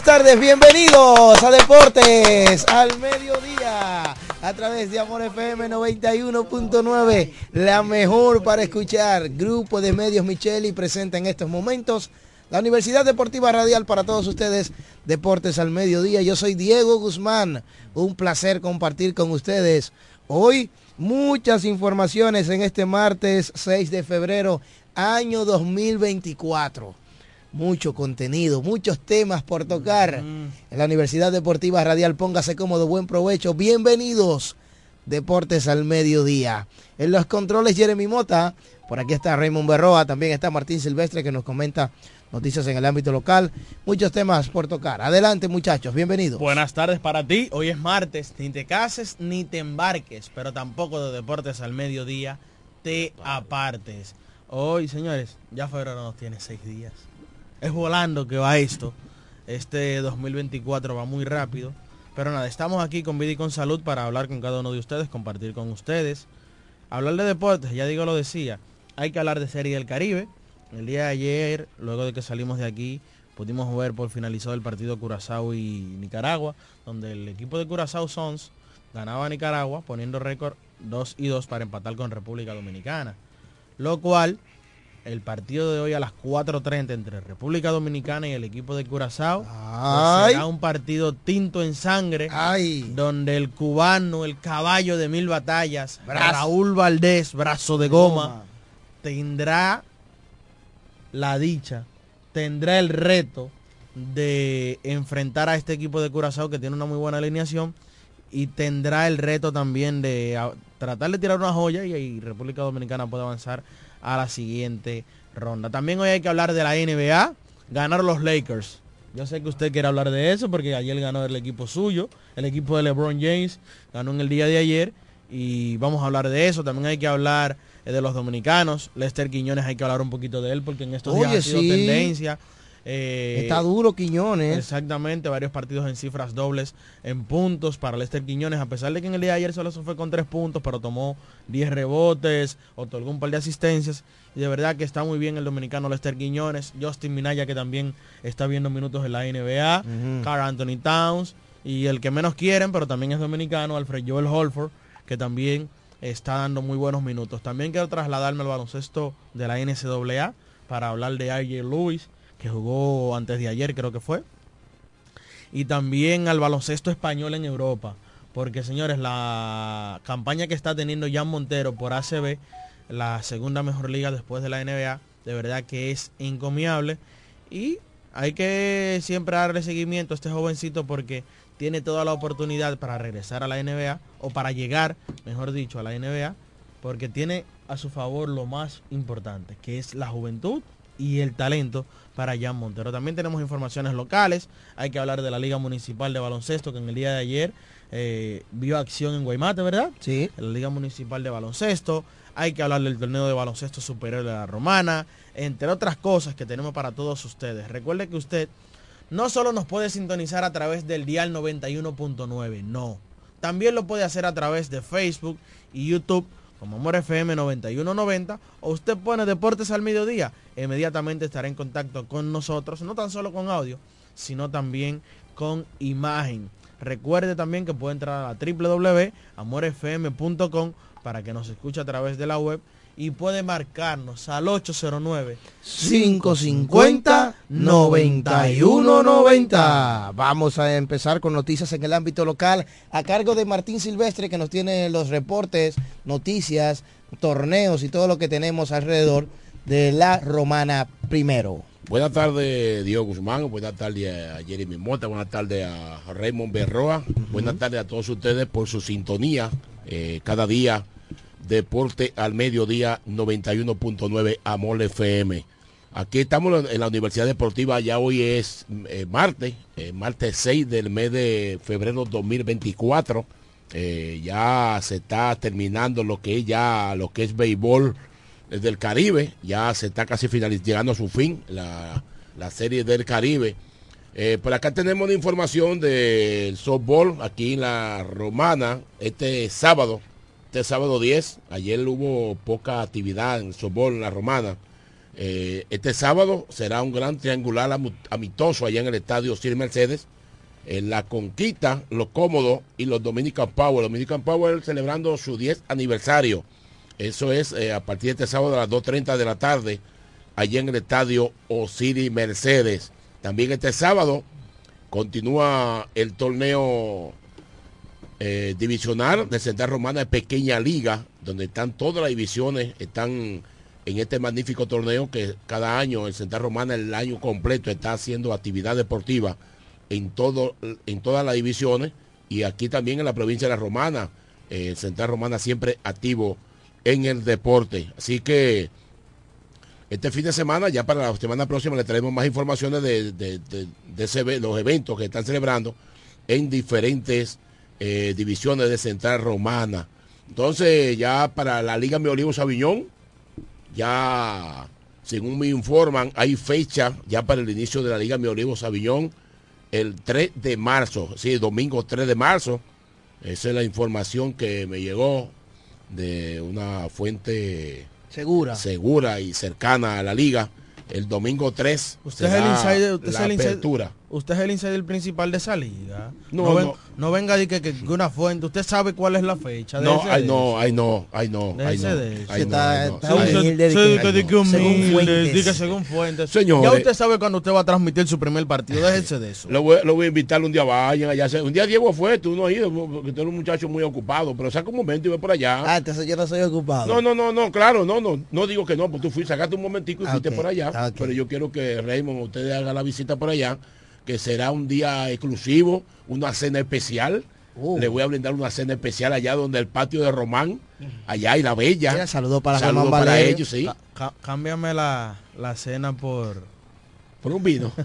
Buenas tardes, bienvenidos a Deportes al mediodía a través de Amor FM 91.9, la mejor para escuchar. Grupo de medios Micheli presenta en estos momentos la Universidad Deportiva Radial para todos ustedes, Deportes al mediodía. Yo soy Diego Guzmán, un placer compartir con ustedes hoy muchas informaciones en este martes 6 de febrero, año 2024 mucho contenido, muchos temas por tocar. En la Universidad Deportiva Radial, póngase cómodo, buen provecho. Bienvenidos, Deportes al Mediodía. En los controles, Jeremy Mota. Por aquí está Raymond Berroa, también está Martín Silvestre que nos comenta noticias en el ámbito local. Muchos temas por tocar. Adelante, muchachos, bienvenidos. Buenas tardes para ti. Hoy es martes. Ni te cases ni te embarques, pero tampoco de Deportes al Mediodía te apartes. Hoy, señores, ya febrero nos tiene seis días es volando que va esto. Este 2024 va muy rápido. Pero nada, estamos aquí con vida y con salud para hablar con cada uno de ustedes, compartir con ustedes. Hablar de deportes, ya digo lo decía, hay que hablar de Serie del Caribe. El día de ayer, luego de que salimos de aquí, pudimos ver por finalizado el partido Curazao y Nicaragua, donde el equipo de Curazao Sons ganaba a Nicaragua poniendo récord 2 y 2 para empatar con República Dominicana. Lo cual el partido de hoy a las 4.30 entre República Dominicana y el equipo de Curazao. Pues será un partido tinto en sangre. Donde el cubano, el caballo de mil batallas, Raúl Valdés, brazo de goma, tendrá la dicha, tendrá el reto de enfrentar a este equipo de Curazao que tiene una muy buena alineación y tendrá el reto también de tratar de tirar una joya y, y República Dominicana puede avanzar a la siguiente ronda. También hoy hay que hablar de la NBA. Ganaron los Lakers. Yo sé que usted quiere hablar de eso porque ayer ganó el equipo suyo, el equipo de LeBron James, ganó en el día de ayer y vamos a hablar de eso. También hay que hablar eh, de los dominicanos. Lester Quiñones hay que hablar un poquito de él porque en estos días ha sido tendencia. Eh, Está duro Quiñones. Exactamente, varios partidos en cifras dobles en puntos para Lester Quiñones, a pesar de que en el día de ayer solo se fue con tres puntos, pero tomó 10 rebotes, otorgó un par de asistencias. Y de verdad que está muy bien el dominicano Lester Quiñones, Justin Minaya que también está viendo minutos en la NBA, Carl Anthony Towns y el que menos quieren, pero también es dominicano, Alfred Joel Holford, que también está dando muy buenos minutos. También quiero trasladarme al baloncesto de la NCAA para hablar de AJ Lewis que jugó antes de ayer creo que fue. Y también al baloncesto español en Europa. Porque señores, la campaña que está teniendo Jan Montero por ACB, la segunda mejor liga después de la NBA, de verdad que es encomiable. Y hay que siempre darle seguimiento a este jovencito porque tiene toda la oportunidad para regresar a la NBA o para llegar, mejor dicho, a la NBA, porque tiene a su favor lo más importante, que es la juventud y el talento para Jan Montero. También tenemos informaciones locales. Hay que hablar de la Liga Municipal de Baloncesto que en el día de ayer eh, vio acción en Guaymate, ¿verdad? Sí. la Liga Municipal de Baloncesto. Hay que hablar del torneo de baloncesto superior de la Romana, entre otras cosas que tenemos para todos ustedes. Recuerde que usted no solo nos puede sintonizar a través del dial 91.9, no. También lo puede hacer a través de Facebook y YouTube como Amor FM 9190 o usted pone Deportes al Mediodía. Inmediatamente estará en contacto con nosotros, no tan solo con audio, sino también con imagen. Recuerde también que puede entrar a www.amorfm.com para que nos escuche a través de la web y puede marcarnos al 809 550 9190. Vamos a empezar con noticias en el ámbito local a cargo de Martín Silvestre que nos tiene los reportes, noticias, torneos y todo lo que tenemos alrededor de la Romana primero. Buenas tardes, Diego Guzmán. Buenas tardes a Jeremy Mota. Buenas tardes a Raymond Berroa. Buenas tardes a todos ustedes por su sintonía eh, cada día. Deporte al mediodía 91.9 Amor FM. Aquí estamos en la Universidad Deportiva, ya hoy es eh, martes, eh, martes 6 del mes de febrero 2024. ya se está terminando lo que es ya lo que es béisbol del Caribe, ya se está casi finalizando, a su fin la, serie del Caribe. Eh, por acá tenemos la información del softball aquí en la Romana este sábado, este sábado 10. Ayer hubo poca actividad en softball en la Romana. Eh, este sábado será un gran triangular amistoso allá en el estadio Sir Mercedes. En la Conquista, los Cómodos y los Dominican Power. Dominican Power celebrando su 10 aniversario. Eso es eh, a partir de este sábado a las 2.30 de la tarde, allí en el estadio Osiris Mercedes. También este sábado continúa el torneo eh, divisional de Central Romana de Pequeña Liga, donde están todas las divisiones, están en este magnífico torneo que cada año el Central Romana el año completo está haciendo actividad deportiva en, todo, en todas las divisiones y aquí también en la provincia de la Romana, eh, Central Romana siempre activo en el deporte. Así que este fin de semana, ya para la semana próxima, le traemos más informaciones de, los eventos que están celebrando en diferentes eh, divisiones de Central Romana. Entonces, ya para la Liga Mi Olivo Sabiñón, ya según me informan, hay fecha ya para el inicio de la Liga Mi Olivo Sabiñón el 3 de marzo, sí, domingo 3 de marzo. Esa es la información que me llegó de una fuente segura, segura y cercana a la liga. El domingo 3 usted es el insider, usted es el apertura. Usted es el insider principal de esa liga. No, no, no, venga de que, que, una fuente. Usted sabe cuál es la fecha. No, ay no, ay no, ay no. Ay no. Está, según fuentes. Señor. Ya usted sabe cuando usted va a transmitir su primer partido. Déjese de eso. Lo voy, lo voy a invitar un día vayan allá. Un día Diego fue, tú no has ido, porque tú eres un muchacho muy ocupado. Pero saca un momento y ve por allá. Ah, entonces yo no soy ocupado. No, no, no, no, claro, no, no. No digo que no, pues tú fuiste, sacaste un momentico y fuiste por allá. Pero yo quiero que Raymond, ustedes hagan la visita por allá que será un día exclusivo, una cena especial. Uh. Le voy a brindar una cena especial allá donde el patio de Román, allá y la Bella. saludo para saludo para ellos, sí. cámbiame la, cena por por un vino.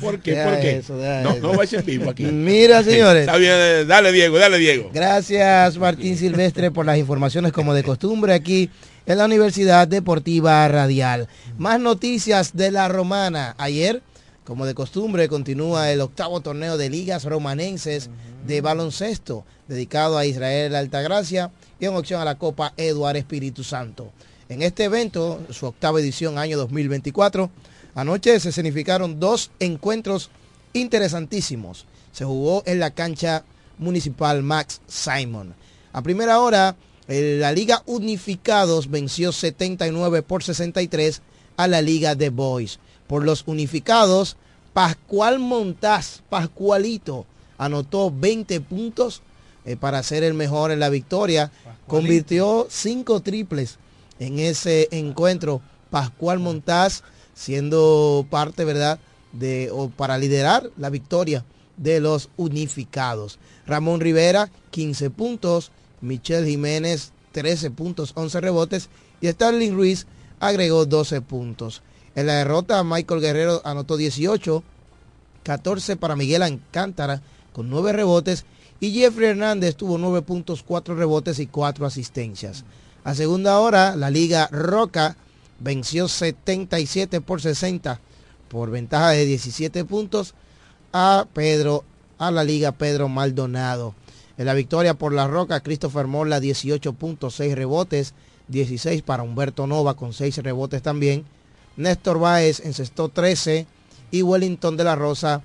¿Por qué? ¿Por qué? no, no va a ser vivo aquí. Mira, señores. Está bien, dale Diego, dale Diego. Gracias Martín Silvestre por las informaciones como de costumbre aquí en la Universidad Deportiva Radial. Más noticias de la romana. Ayer, como de costumbre, continúa el octavo torneo de ligas romanenses de baloncesto, dedicado a Israel Altagracia y en opción a la Copa Eduardo Espíritu Santo. En este evento, su octava edición año 2024, anoche se significaron dos encuentros interesantísimos. Se jugó en la cancha municipal Max Simon. A primera hora, la Liga Unificados venció 79 por 63 a la Liga de Boys. Por los unificados, Pascual Montaz, Pascualito, anotó 20 puntos eh, para ser el mejor en la victoria. Convirtió cinco triples en ese encuentro. Pascual Montaz siendo parte, ¿verdad? De, o para liderar la victoria de los unificados. Ramón Rivera, 15 puntos. Michelle Jiménez 13 puntos, 11 rebotes y Starling Ruiz agregó 12 puntos. En la derrota Michael Guerrero anotó 18, 14 para Miguel Alcántara con 9 rebotes y Jeffrey Hernández tuvo 9 puntos, 4 rebotes y 4 asistencias. A segunda hora la Liga Roca venció 77 por 60 por ventaja de 17 puntos a Pedro, a la liga Pedro Maldonado. En la victoria por la Roca, Christopher Mola 18 puntos, 6 rebotes, 16 para Humberto Nova con 6 rebotes también. Néstor Báez encestó 13 y Wellington de la Rosa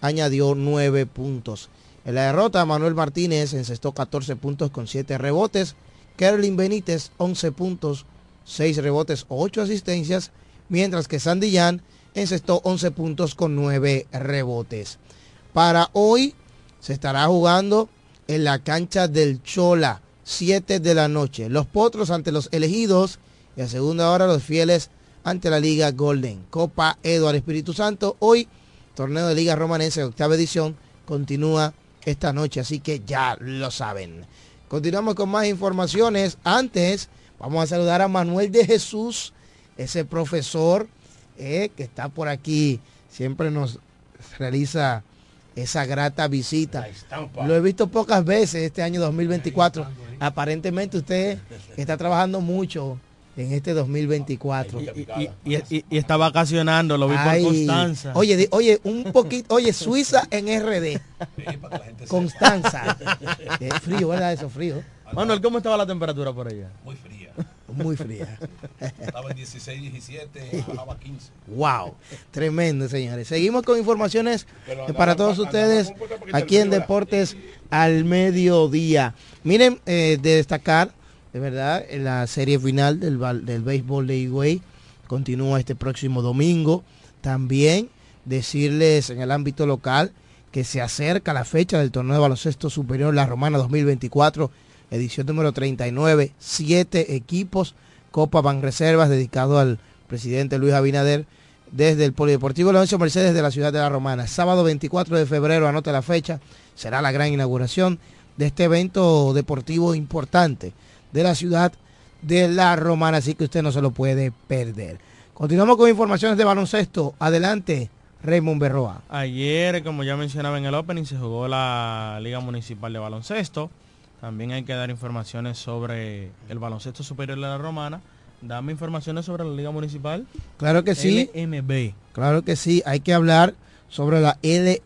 añadió 9 puntos. En la derrota, Manuel Martínez encestó 14 puntos con 7 rebotes. Kerlin Benítez 11 puntos, 6 rebotes, 8 asistencias. Mientras que Sandy Jan encestó 11 puntos con 9 rebotes. Para hoy se estará jugando en la cancha del Chola, 7 de la noche. Los Potros ante los elegidos y a segunda hora los fieles ante la Liga Golden. Copa Eduardo Espíritu Santo. Hoy, torneo de Liga Romanense, octava edición, continúa esta noche, así que ya lo saben. Continuamos con más informaciones. Antes, vamos a saludar a Manuel de Jesús, ese profesor eh, que está por aquí, siempre nos realiza esa grata visita. Lo he visto pocas veces este año 2024. Aparentemente usted está trabajando mucho en este 2024. Y, está vacacionando, lo vi por Constanza. Oye, oye, un poquito, oye, Suiza en RD. Constanza. Es frío, ¿verdad? Eso, frío. Manuel, ¿cómo estaba la temperatura por allá? Muy fría. Muy fría. Estaba en 16, 17, bajaba 15. Wow, tremendo, señores. Seguimos con informaciones para todos ustedes aquí en Deportes al Mediodía. Miren, eh, de destacar de verdad, la serie final del, del béisbol de Higüey continúa este próximo domingo. También decirles en el ámbito local que se acerca la fecha del torneo de baloncesto superior La Romana 2024, edición número 39, siete equipos, Copa Reservas dedicado al presidente Luis Abinader desde el Polideportivo Leoncio Mercedes de la ciudad de La Romana. Sábado 24 de febrero, anote la fecha, será la gran inauguración de este evento deportivo importante de la ciudad de La Romana, así que usted no se lo puede perder. Continuamos con informaciones de baloncesto. Adelante, Raymond Berroa. Ayer, como ya mencionaba en el opening, se jugó la Liga Municipal de Baloncesto. También hay que dar informaciones sobre el baloncesto superior de la Romana. Dame informaciones sobre la Liga Municipal. Claro que sí. LMB. Claro que sí. Hay que hablar sobre la L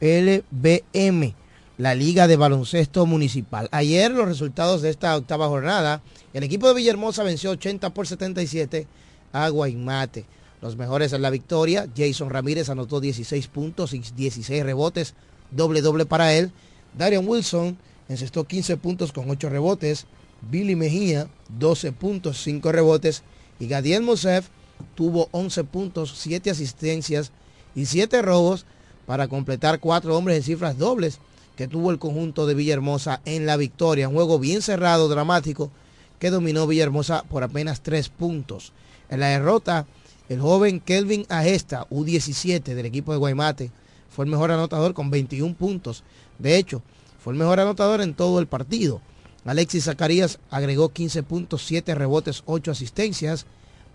LBM la Liga de Baloncesto Municipal. Ayer los resultados de esta octava jornada, el equipo de Villahermosa venció 80 por 77 a Guaymate. Los mejores en la victoria, Jason Ramírez anotó 16 puntos y 16 rebotes, doble doble para él. Darian Wilson encestó 15 puntos con 8 rebotes. Billy Mejía 12 puntos, 5 rebotes. Y Gadiel Mosef tuvo 11 puntos, 7 asistencias y 7 robos para completar 4 hombres en cifras dobles que tuvo el conjunto de Villahermosa en la victoria. Un juego bien cerrado, dramático, que dominó Villahermosa por apenas tres puntos. En la derrota, el joven Kelvin Agesta, U17 del equipo de Guaymate, fue el mejor anotador con 21 puntos. De hecho, fue el mejor anotador en todo el partido. Alexis Zacarías agregó 15 puntos, 7 rebotes, 8 asistencias.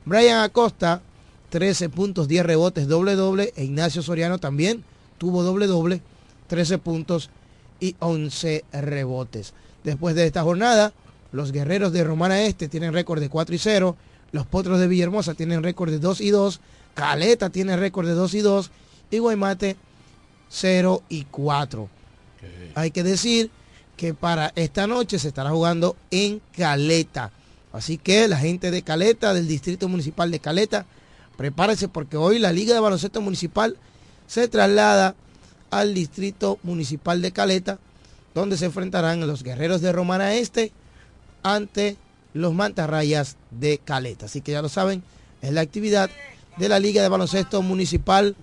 Brian Acosta, 13 puntos, 10 rebotes, doble doble. E Ignacio Soriano también tuvo doble doble, 13 puntos y 11 rebotes. Después de esta jornada, los guerreros de Romana Este tienen récord de 4 y 0, los potros de Villahermosa tienen récord de 2 y 2, Caleta tiene récord de 2 y 2 y Guaymate 0 y 4. Hay que decir que para esta noche se estará jugando en Caleta. Así que la gente de Caleta, del Distrito Municipal de Caleta, prepárese porque hoy la Liga de Baloncesto Municipal se traslada al Distrito Municipal de Caleta, donde se enfrentarán los guerreros de Romana Este ante los mantarrayas de Caleta. Así que ya lo saben, es la actividad de la Liga de Baloncesto Municipal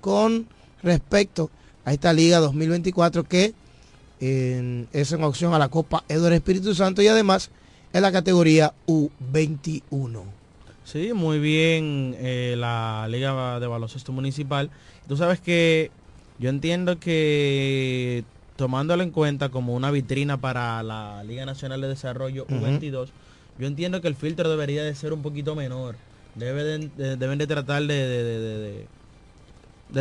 con respecto esta Liga 2024 que es en opción a la Copa Eduardo Espíritu Santo y además en la categoría U21. Sí, muy bien eh, la Liga de Baloncesto Municipal. Tú sabes que yo entiendo que tomándolo en cuenta como una vitrina para la Liga Nacional de Desarrollo U22, yo entiendo que el filtro debería de ser un poquito menor. deben de tratar de, de,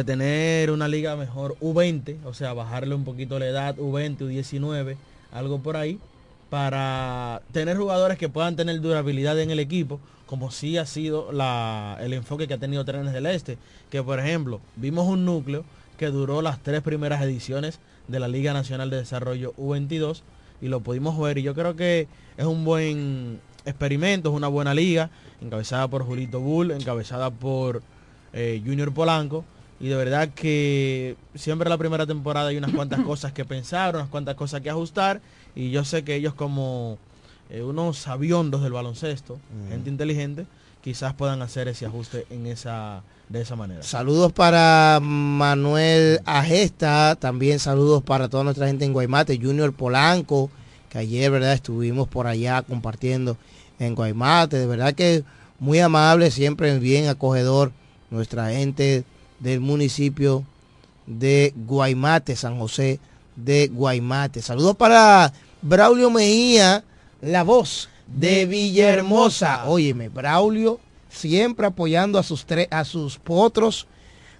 tener una liga mejor U20, o sea, bajarle un poquito la edad, U20, U19, algo por ahí, para tener jugadores que puedan tener durabilidad en el equipo, como sí ha sido la, el enfoque que ha tenido Trenes del Este, que por ejemplo, vimos un núcleo que duró las tres primeras ediciones de la Liga Nacional de Desarrollo U22 y lo pudimos ver y yo creo que es un buen experimento, es una buena liga, encabezada por Julito Bull, encabezada por eh, Junior Polanco y de verdad que siempre la primera temporada hay unas cuantas cosas que pensar, unas cuantas cosas que ajustar y yo sé que ellos como eh, unos sabiondos del baloncesto, gente inteligente, quizás puedan hacer ese ajuste en esa de esa manera. Saludos para Manuel Agesta, también saludos para toda nuestra gente en Guaymate, Junior Polanco, que ayer, ¿verdad? Estuvimos por allá compartiendo en Guaymate, de verdad que muy amable, siempre bien acogedor nuestra gente del municipio de Guaymate, San José de Guaymate. Saludos para Braulio Mejía, la voz de Villahermosa. Óyeme, Braulio siempre apoyando a sus tres, a sus potros.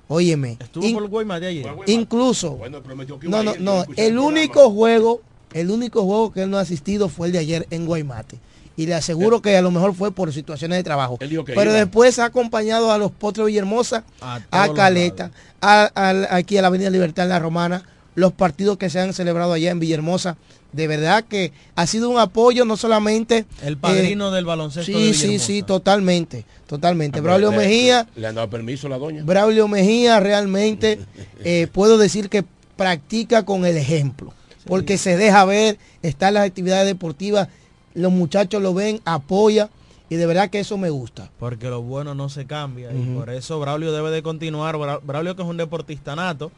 Óyeme. Estuvo in- por Guaymate ayer. incluso, Bueno, prometió que no, no, no, el programa. único juego, el único juego que él no ha asistido fue el de ayer en Guaymate. Y le aseguro que a lo mejor fue por situaciones de trabajo. Pero iba. después ha acompañado a los potros Villahermosa, A a Caleta, a- aquí a la Avenida Libertad en la Romana, los partidos que se han celebrado allá en Villahermosa. De verdad que ha sido un apoyo no solamente... El eh, padrino del baloncesto de Sí, sí, sí, totalmente, totalmente. Ah, Braulio le- Mejía, Le han dado permiso a la doña. Braulio Mejía realmente eh, puedo decir que practica con el ejemplo, porque se deja ver, está en las actividades deportivas, los muchachos lo ven, apoya y de verdad que eso me gusta. porque lo bueno no se cambia y por eso Braulio debe de continuar. Bra- Braulio que es un deportista nato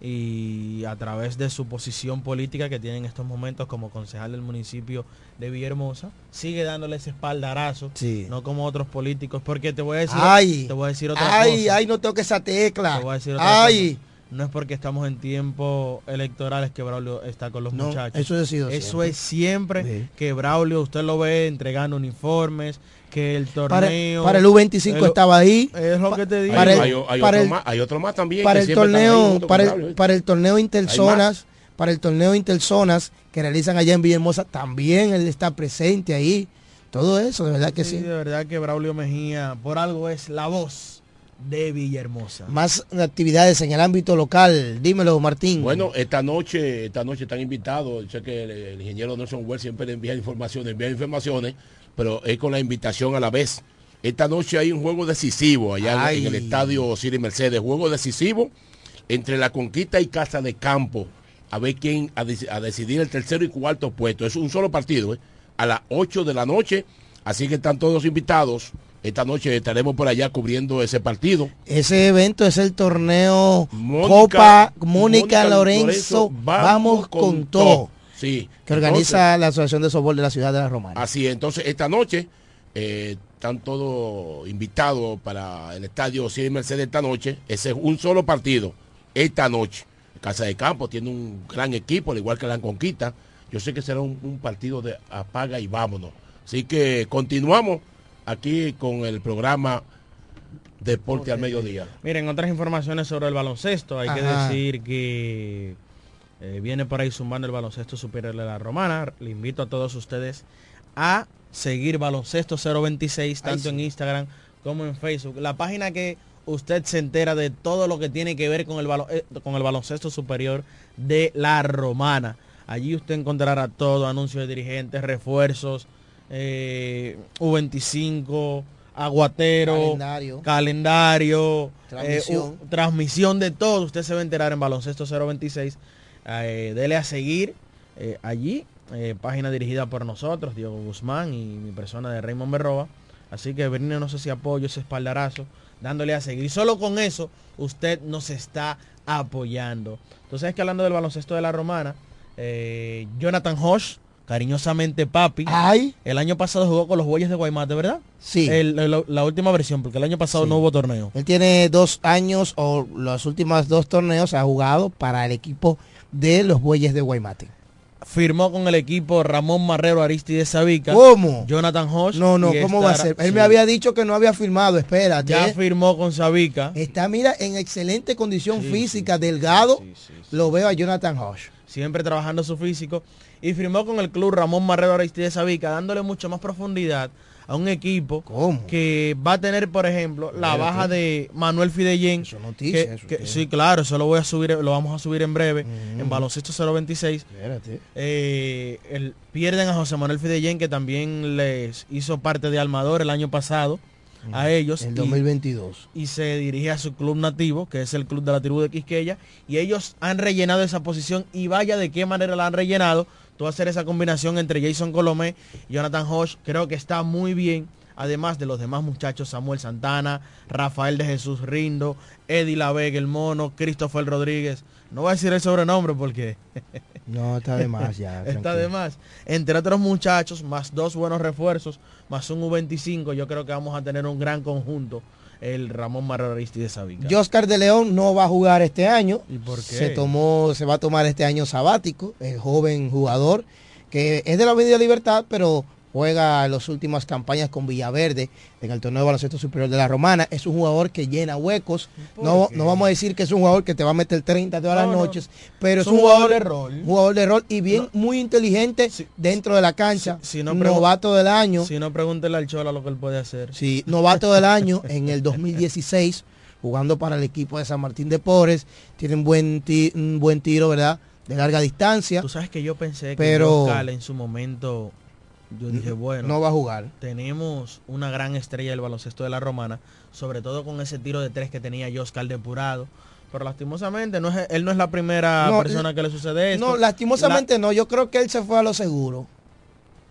y a través de su posición política que tiene en estos momentos como concejal del municipio de Villahermosa, sigue dándole ese espaldarazo, Sí. no como otros políticos, porque te voy a decir, Ay, te voy a decir otra ay, cosa. ay, no toque esa tecla. Te voy a decir otra Ay, cosa. No es porque estamos en tiempos electorales que Braulio está con los No, muchachos. eso ha sido Eso siempre. es siempre Sí. que Braulio, usted lo ve entregando uniformes, que el torneo... para el U25 el- estaba ahí. Es lo que te digo. para hay, el- hay- hay para otro el- más, hay otro más también. para que el torneo para Braulio, para el torneo interzonas para el torneo interzonas que realizan allá en Villahermosa también él está presente ahí todo eso de verdad que Sí, sí, de verdad que Braulio Mejía, por algo es la voz de Villahermosa. más actividades en el ámbito local dímelo Martín Bueno, esta noche, esta noche están invitados. Sé que el, el ingeniero Nelson Well siempre le envía informaciones, envía informaciones, pero es con la invitación a la vez. Esta noche hay un juego decisivo allá en- Ay. en el estadio Siri Mercedes. Juego decisivo entre la conquista y casa de campo. A ver quién a, a decidir el tercero y cuarto puesto. Es un solo partido, ¿eh? a las 8 de la noche. Así que están todos invitados. Esta noche estaremos por allá cubriendo ese partido. ese evento es el torneo Mónica- Copa Mónica, Mónica Lorenzo, vamos, con, todo Sí. que organiza la Asociación de Softball de la ciudad de la Romana Así es, entonces esta noche eh, están todos invitados para el estadio Cien Mercedes esta noche. Ese es un solo partido, esta noche. Casa de Campo tiene un gran equipo, al igual que la Conquista. Yo sé que será un, un partido de apaga y vámonos. Así que continuamos aquí con el programa Deporte al Mediodía. Miren, otras informaciones sobre el baloncesto. Hay que decir que eh, viene por ahí zumbando el baloncesto superior de la romana. Le invito a todos ustedes a seguir baloncesto 026, tanto en Instagram como en Facebook. La página que usted se entera de todo lo que tiene que ver con el, balo- eh, con el baloncesto superior de la romana. Allí usted encontrará todo, anuncios de dirigentes, refuerzos, eh, U25, aguatero, Calendario. calendario, Transmisión. eh, u- transmisión de todo. Usted se va a enterar en Baloncesto 026. Eh, dele a seguir allí, página dirigida por nosotros, Diego Guzmán y mi persona de Raymond Berroa. Así que no ese apoyo, ese espaldarazo, dándole a seguir. Y solo con eso usted nos está apoyando. Entonces es que hablando del baloncesto de la romana, eh, Jonathan Hosh, cariñosamente papi, ay el año pasado jugó con los Bueyes de Guaymate, ¿verdad? sí El- el- la última versión, porque el año pasado Sí. no hubo torneo. Él tiene dos años o los últimos dos torneos ha jugado para el equipo de los Bueyes de Guaymate. Firmó con el equipo Ramón Marrero Aristides Sabica. ¿Cómo? Jonathan Hosh. No, no, ¿cómo va a ser? Él sí. me había dicho que no había firmado, espérate. Ya ¿eh? firmó con Sabica. Está, mira, en excelente condición Sí, física, delgado. Lo veo a Jonathan Hosh. Siempre trabajando su físico. Y firmó con el club Ramón Marrero Aristides Sabica, dándole mucho más profundidad a un equipo ¿Cómo? que va a tener, por ejemplo, la baja de Manuel Fidellén. Eso es noticia, que- eso que- sí, claro, eso lo voy a subir, lo vamos a subir en breve Mm. en baloncesto 026. Espérate. Eh, el- pierden a José Manuel Fidellén, que también les hizo parte de Almador el año pasado a ellos. El y- 2022. y se dirige a su club nativo, que es el club de la tribu de Quisqueya, y ellos han rellenado esa posición y vaya de qué manera la han rellenado. Tú hacer esa combinación entre Jason Colomé y Jonathan Hodge, creo que está muy bien. Además de los demás muchachos, Samuel Santana, Rafael de Jesús Rindo, Eddie La Vega, el mono, Christopher Rodríguez. No voy a decir el sobrenombre porque No, está de más ya. está tranquilo. de más. Entre otros muchachos, más dos buenos refuerzos, más un U25, yo creo que vamos a tener un gran conjunto, el Ramón Marrero Aristides Sabica. Oscar de León no va a jugar este año. ¿Y por qué? Se tomó, se va a tomar este año sabático, el joven jugador, que es de la Avenida Libertad, pero juega en las últimas campañas con Villaverde en el torneo de baloncesto superior de la Romana. Es un jugador que llena huecos. ¿Por No, no vamos a decir que es un jugador que te va a meter 30 todas No, las no. noches, pero es Es un jugador, jugador de rol. jugador de rol y bien muy inteligente Si- dentro de la cancha. si- si novato del año. Si no, pregúntele al Chola lo que él puede hacer. Sí, novato del año en el 2016, jugando para el equipo de San Martín de Porres. Tiene un buen, ti- un buen tiro, ¿verdad? De larga distancia. Tú sabes que yo pensé que Pero- en su momento, yo dije, bueno, No va a jugar. tenemos una gran estrella del baloncesto de la Romana, sobre todo con ese tiro de tres que tenía Oscar depurado. Pero lastimosamente, no es, él no es la primera No, persona que le sucede esto. No, lastimosamente no. Yo creo que él se fue a lo seguro.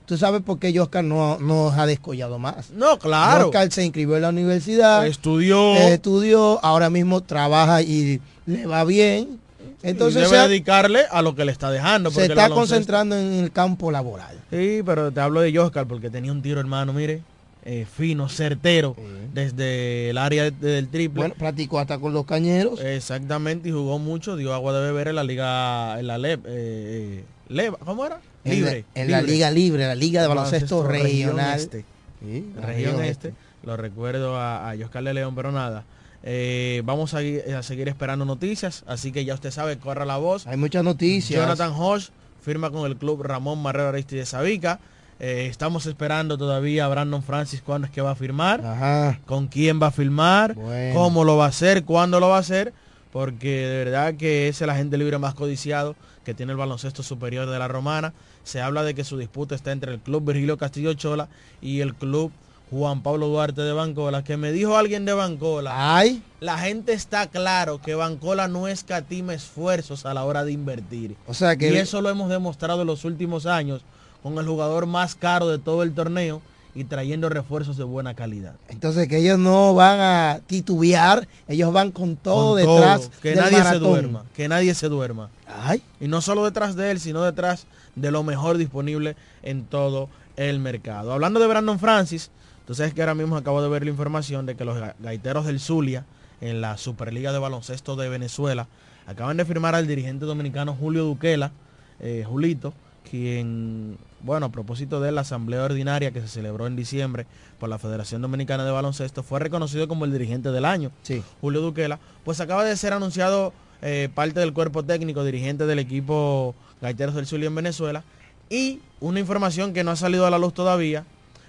Tú sabes por qué Oscar no nos ha descollado más. No, claro. Oscar se inscribió en la universidad, Estudió. eh, estudió, ahora mismo trabaja y le va bien. Entonces y debe dedicarle a lo que le está dejando. se está concentrando en el campo laboral. Sí, pero te hablo de Oscar porque tenía un tiro, hermano, mire, eh, fino, certero, desde el área de- del triple. Bueno, practicó hasta con los cañeros. Exactamente, y jugó mucho, dio agua de beber en la liga, en la LEP, eh, eh, Leva, ¿cómo era? En la- Libre. En, la. Liga Libre, la Liga de Baloncesto, Región Regional. Este. Sí, región este, lo recuerdo a, a Oscar de León, pero nada. Eh, vamos a, ir- a seguir esperando noticias, así que ya usted sabe, corra la voz. Hay muchas noticias. Jonathan Hodge firma con el club Ramón Marrero Aristides Sabica. Eh, estamos esperando todavía a Brandon Francis cuándo es que va a firmar, Ajá. con quién va a firmar, Bueno. cómo lo va a hacer, cuándo lo va a hacer, porque de verdad que es el agente libre más codiciado que tiene el baloncesto superior de la Romana. Se habla de que su disputa está entre el club Virgilio Castillo Chola y el club Juan Pablo Duarte de Bancola, que me dijo alguien de Bancola. Ay, La gente está claro que Bancola no escatima esfuerzos a la hora de invertir. o sea que Y eso lo hemos demostrado en los últimos años con el jugador más caro de todo el torneo y trayendo refuerzos de buena calidad. entonces que ellos no van a titubear, ellos van con todo Con detrás todo, que del nadie se duerma, que nadie se duerma. Ay, Y no solo detrás de él, sino detrás de lo mejor disponible en todo el mercado. Hablando de Brandon Francis, tú sabes que ahora mismo acabo de ver la información de que los ga- gaiteros del Zulia en la Superliga de Baloncesto de Venezuela acaban de firmar al dirigente dominicano Julio Duquela, eh, Julito, quien, bueno, a propósito de la asamblea ordinaria que se celebró en diciembre por la Federación Dominicana de Baloncesto, fue reconocido como el dirigente del año. sí. Julio Duquela, pues acaba de ser anunciado eh, parte del cuerpo técnico, dirigente del equipo Gaiteros del Zulia en Venezuela. Y una información que no ha salido a la luz todavía,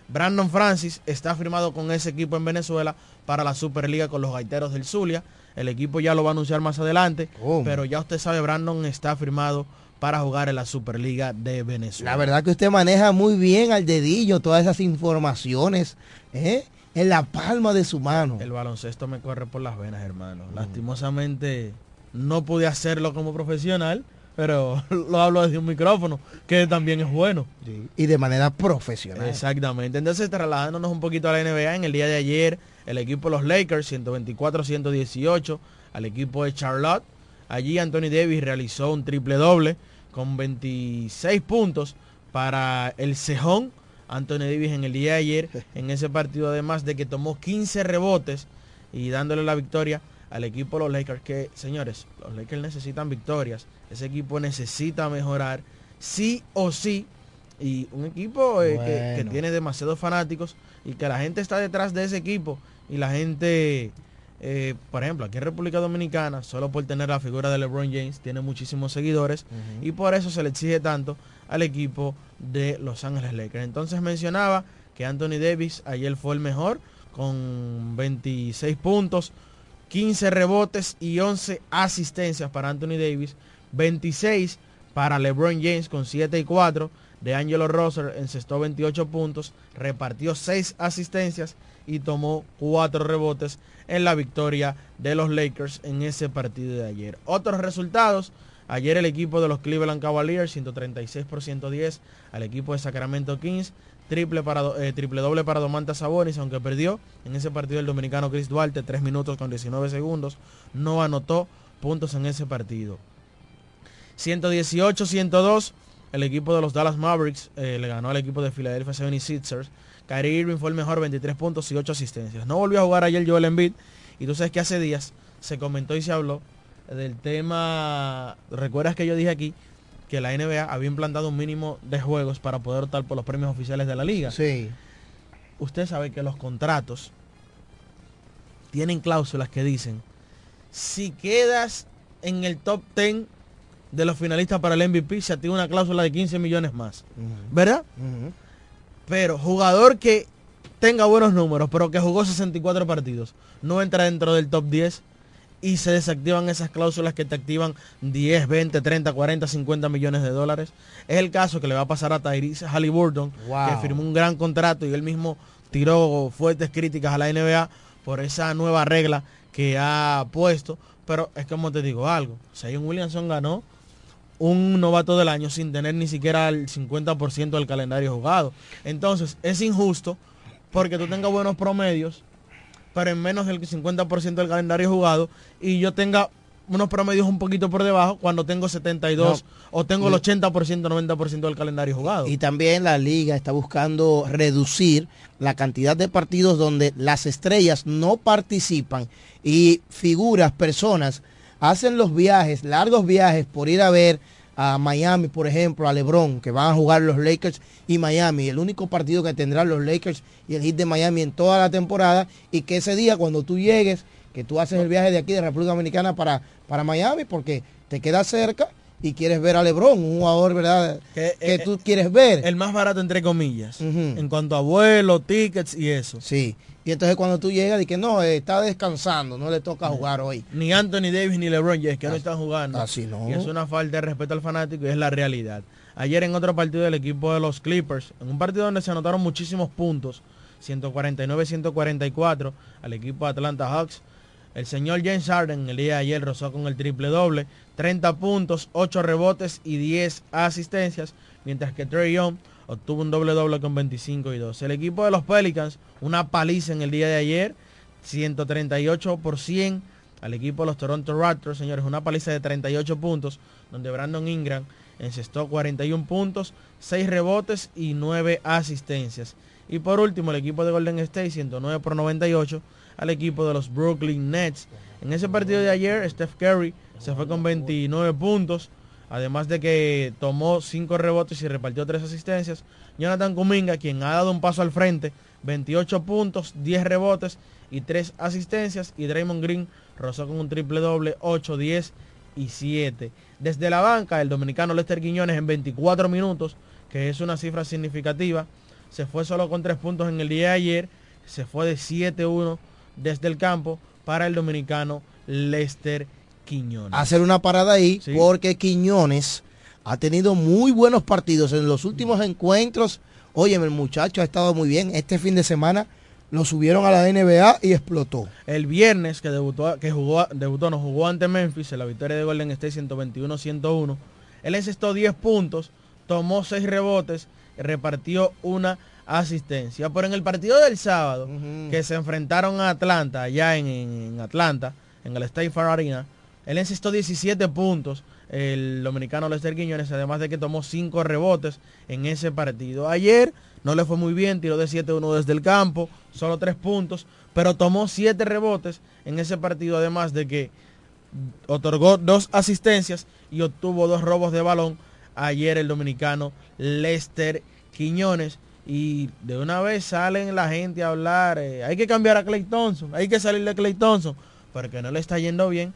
Brandon Francis está firmado con ese equipo en Venezuela para la Superliga con los Gaiteros del Zulia. El equipo ya lo va a anunciar más adelante, pero ya usted sabe, Brandon está firmado para jugar en la Superliga de Venezuela. La verdad que usted maneja muy bien al dedillo todas esas informaciones ¿eh? en la palma de su mano. El baloncesto me corre por las venas, hermano. Lastimosamente no pude hacerlo como profesional, pero lo hablo desde un micrófono, que también es bueno. Sí, Y de manera profesional. Exactamente. Entonces, trasladándonos un poquito a la NBA, en el día de ayer, el equipo de los Lakers, 124-118, al equipo de Charlotte. Allí Anthony Davis realizó un triple doble con 26 puntos para el cejón. Anthony Davis en el día de ayer, en ese partido, además de que tomó 15 rebotes y dándole la victoria al equipo de los Lakers, que señores, los Lakers necesitan victorias. Ese equipo necesita mejorar sí o sí. Y un equipo eh, que- tiene demasiados fanáticos y que la gente está detrás de ese equipo y la gente, eh, por ejemplo, aquí en República Dominicana, solo por tener la figura de LeBron James, tiene muchísimos seguidores y por eso se le exige tanto al equipo de Los Ángeles Lakers. Entonces mencionaba que Anthony Davis ayer fue el mejor con 26 puntos, 15 rebotes y 11 asistencias para Anthony Davis, 26 para LeBron James con 7 y 4, de Angelo Rosser encestó 28 puntos, repartió 6 asistencias y tomó 4 rebotes en la victoria de los Lakers en ese partido de ayer. Otros resultados, ayer el equipo de los Cleveland Cavaliers 136 por 110 al equipo de Sacramento Kings, triple, para, eh, triple doble para Domantas Sabonis, aunque perdió en ese partido el dominicano Chris Duarte, 3 minutos con 19 segundos, no anotó puntos en ese partido. 118-102, el equipo de los Dallas Mavericks eh, le ganó al equipo de Philadelphia 76ers. Kyrie Irving fue el mejor, 23 puntos y 8 asistencias. No volvió a jugar ayer Joel Embiid. Y tú sabes que hace días se comentó y se habló del tema, recuerdas que yo dije aquí que la NBA había implantado un mínimo de juegos para poder optar por los premios oficiales de la liga. Sí. Usted sabe que los contratos tienen cláusulas que dicen, si quedas en el top 10 de los finalistas para el MVP, se activa una cláusula de 15 millones más. ¿Verdad? Pero jugador que tenga buenos números, pero que jugó 64 partidos, no entra dentro del top 10 y se desactivan esas cláusulas que te activan 10, 20, 30, 40, 50 millones de dólares. Es el caso que le va a pasar a Tyrese Halliburton, Wow. que firmó un gran contrato y él mismo tiró fuertes críticas a la NBA por esa nueva regla que ha puesto. Pero es como te digo algo, Zion Williamson ganó un novato del año sin tener ni siquiera el 50% del calendario jugado. Entonces, es injusto porque tú tengas buenos promedios, pero en menos del 50% del calendario jugado y yo tenga unos promedios un poquito por debajo cuando tengo 72 o tengo el 80%, 90% del calendario jugado. Y también la liga está buscando reducir la cantidad de partidos donde las estrellas no participan y figuras, personas, hacen los viajes, largos viajes por ir a ver a Miami, por ejemplo, a LeBron, que van a jugar los Lakers y Miami, el único partido que tendrán los Lakers y el Heat de Miami en toda la temporada y que ese día cuando tú llegues, que tú haces el viaje de aquí de República Dominicana para, para Miami porque te queda cerca y quieres ver a LeBron, un jugador, ¿verdad? Que, Que, eh, tú quieres ver. el más barato entre comillas, en cuanto a vuelos, tickets y eso. Sí. Y entonces cuando tú llegas, di que no, eh, está descansando, no le toca jugar hoy. Ni Anthony Davis ni LeBron James que no están jugando. así no. Y es una falta de respeto al fanático y es la realidad. Ayer en otro partido del equipo de los Clippers, en un partido donde se anotaron muchísimos puntos, 149-144 al equipo de Atlanta Hawks. El señor James Harden el día de ayer rozó con el triple doble, 30 puntos, 8 rebotes y 10 asistencias, mientras que Trey Young obtuvo un doble doble con 25 y 2. El equipo de los Pelicans, una paliza en el día de ayer, 138 por 100 al equipo de los Toronto Raptors, señores, una paliza de 38 puntos, donde Brandon Ingram encestó 41 puntos, 6 rebotes y 9 asistencias. Y por último, el equipo de Golden State, 109 por 98 al equipo de los Brooklyn Nets. En ese partido de ayer, Steph Curry se fue con 29 puntos, además de que tomó 5 rebotes y repartió 3 asistencias. Jonathan Kuminga, quien ha dado un paso al frente, 28 puntos, 10 rebotes y 3 asistencias. Y Draymond Green rozó con un triple doble, 8, 10 y 7. Desde la banca, el dominicano Lester Quiñones en 24 minutos, que es una cifra significativa, se fue solo con 3 puntos en el día de ayer, se fue de 7-1 desde el campo para el dominicano Lester Quiñones. Hacer una parada ahí Sí. porque Quiñones ha tenido muy buenos partidos en los últimos encuentros. Oye, el muchacho ha estado muy bien. Este fin de semana lo subieron a la NBA y explotó. El viernes que debutó, que jugó, debutó, no jugó ante Memphis en la victoria de Golden State 121-101. Él encestó 10 puntos, tomó 6 rebotes, repartió una asistencia. Pero en el partido del sábado, que se enfrentaron a Atlanta, allá en, Atlanta, en el State Farm Arena, él encestó 17 puntos, el dominicano Lester Quiñones, además de que tomó 5 rebotes en ese partido. Ayer no le fue muy bien, tiró de 7-1 desde el campo, solo 3 puntos, pero tomó 7 rebotes en ese partido, además de que otorgó dos asistencias y obtuvo dos robos de balón ayer el dominicano Lester Quiñones. Y de una vez salen la gente a hablar, eh, hay que cambiar a Clay Thompson, hay que salir de Clay Thompson, porque no le está yendo bien.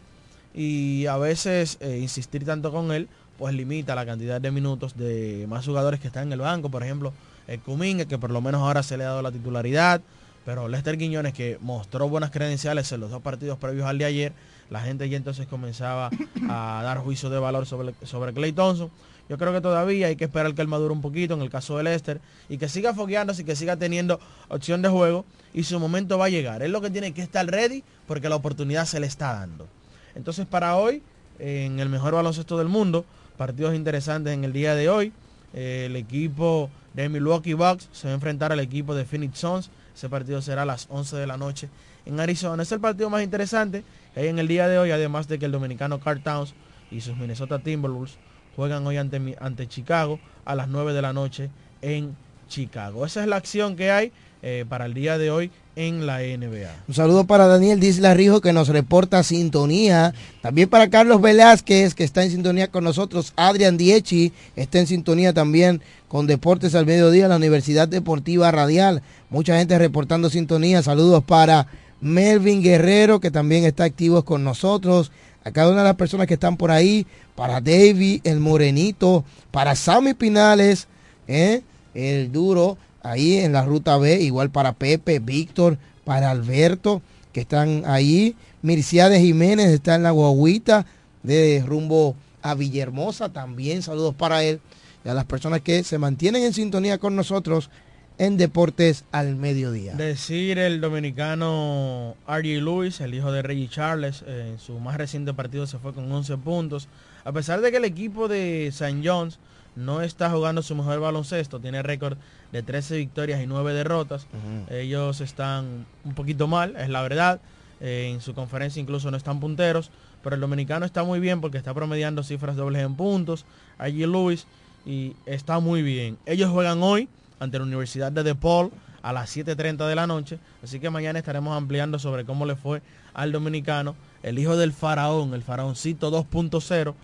Y a veces eh, insistir tanto con él pues limita la cantidad de minutos de más jugadores que están en el banco. Por ejemplo, el Cuminga, que por lo menos ahora se le ha dado la titularidad. Pero Lester Quiñones, que mostró buenas credenciales en los dos partidos previos al de ayer, la gente ya entonces comenzaba a dar juicio de valor sobre, sobre Clay Thompson. Yo creo que todavía hay que esperar que él madure un poquito en el caso de Lester y que siga fogueándose y que siga teniendo opción de juego y su momento va a llegar. Es lo que tiene que estar ready porque la oportunidad se le está dando. Entonces para hoy, en el mejor baloncesto del mundo, partidos interesantes en el día de hoy. el equipo de Milwaukee Bucks se va a enfrentar al equipo de Phoenix Suns. Ese partido será a las 11 de la noche en Arizona. Es el partido más interesante que en el día de hoy, además de que el dominicano Carl Towns y sus Minnesota Timberwolves juegan hoy ante, ante Chicago a las 9 de la noche en Chicago. Esa es la acción que hay eh, para el día de hoy en la NBA. Un saludo para Daniel Disla Rijo que nos reporta sintonía. También para Carlos Velázquez que está en sintonía con nosotros. Adrián Diechi está en sintonía también con Deportes al Mediodía, la Universidad Deportiva Radial. Mucha gente reportando sintonía. Saludos para Melvin Guerrero que también está activo con nosotros a cada una de las personas que están por ahí, para David, el Morenito, para Sammy Pinales, ¿eh? el duro, ahí en la ruta B, igual para Pepe, Víctor, para Alberto, que están ahí. Mirciades Jiménez está en la guaguita de rumbo a Villahermosa, también saludos para él y a las personas que se mantienen en sintonía con nosotros en Deportes al Mediodía. Decir el dominicano R.J. Lewis, el hijo de Reggie Charles, en su más reciente partido se fue con 11 puntos. A pesar de que el equipo de St. John's no está jugando su mejor baloncesto, tiene récord de 13 victorias y 9 derrotas. Ellos están un poquito mal, es la verdad. Eh, en su conferencia incluso no están punteros, pero el dominicano está muy bien porque está promediando cifras dobles en puntos. R.J. Lewis y está muy bien. Ellos juegan hoy ante la Universidad de DePaul a las 7.30 de la noche. Así que mañana estaremos ampliando sobre cómo le fue al dominicano, el hijo del faraón, el faraoncito 2.0,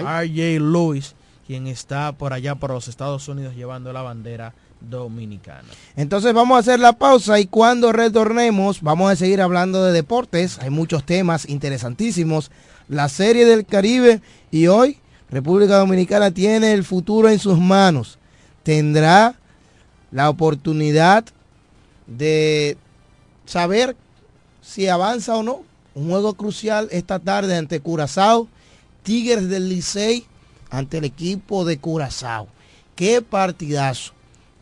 RJ Lewis, quien está por allá por los Estados Unidos llevando la bandera dominicana. Entonces vamos a hacer la pausa y cuando retornemos vamos a seguir hablando de deportes. Hay muchos temas interesantísimos. La serie del Caribe y hoy República Dominicana tiene el futuro en sus manos. Tendrá la oportunidad de saber si avanza o no. Un juego crucial esta tarde ante Curazao, Tigres del Licey ante el equipo de Curazao. Qué partidazo.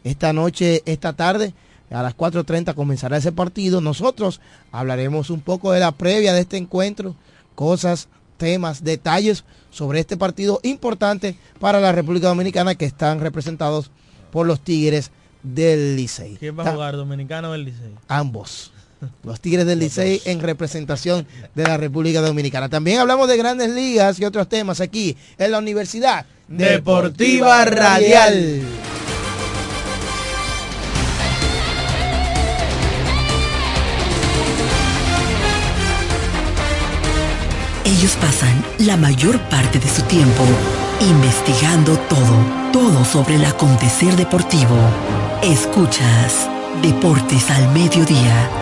Esta noche, esta tarde, a las 4.30 comenzará ese partido. Nosotros hablaremos un poco de la previa de este encuentro, cosas, temas, detalles sobre este partido importante para la República Dominicana que están representados por los Tigres del Licey. ¿Quién va a jugar, dominicano o del Licey? Ambos. Los Tigres del Licey en representación de la República Dominicana. También hablamos de grandes ligas y otros temas aquí en la Universidad Deportiva Radial. Ellos pasan la mayor parte de su tiempo investigando todo, todo sobre el acontecer deportivo. Escuchas Deportes al Mediodía.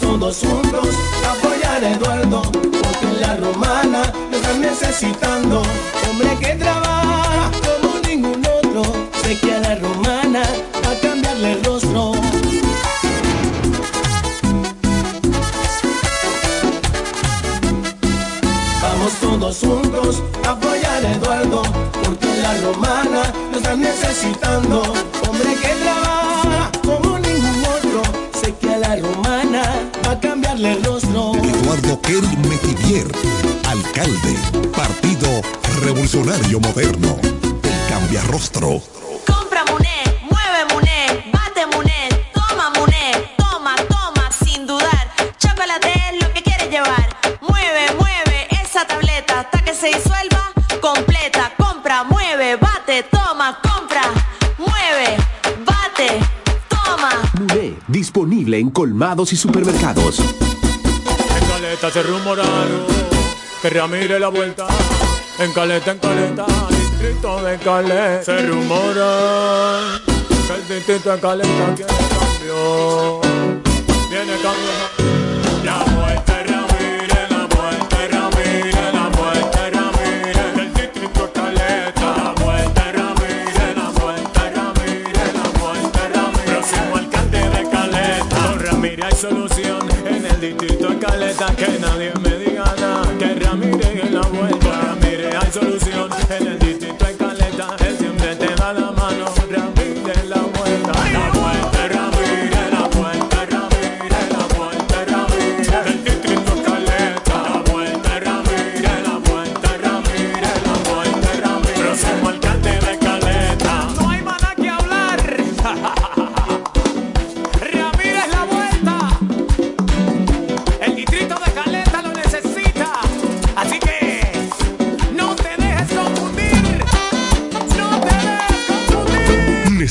Todos juntos apoyar a Eduardo, porque la romana lo están necesitando. Hombre colmados y supermercados. En Caleta se rumoraron que Ramírez la vuelta. En Caleta, en Caleta, distrito de Caleta. Se rumora que el distrito de Caleta quiere cambio. Caleta. Que nadie me diga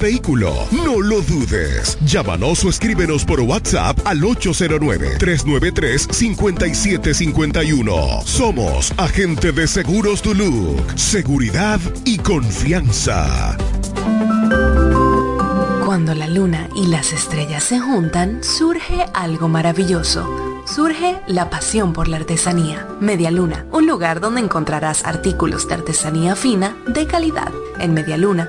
vehículo, no lo dudes. Llámanos o escríbenos por WhatsApp al 809-393-5751. Somos Agente de Seguros Duluc. Seguridad y confianza. Cuando la luna y las estrellas se juntan, surge algo maravilloso. Surge la pasión por la artesanía. Media Luna, un lugar donde encontrarás artículos de artesanía fina de calidad. En Media Luna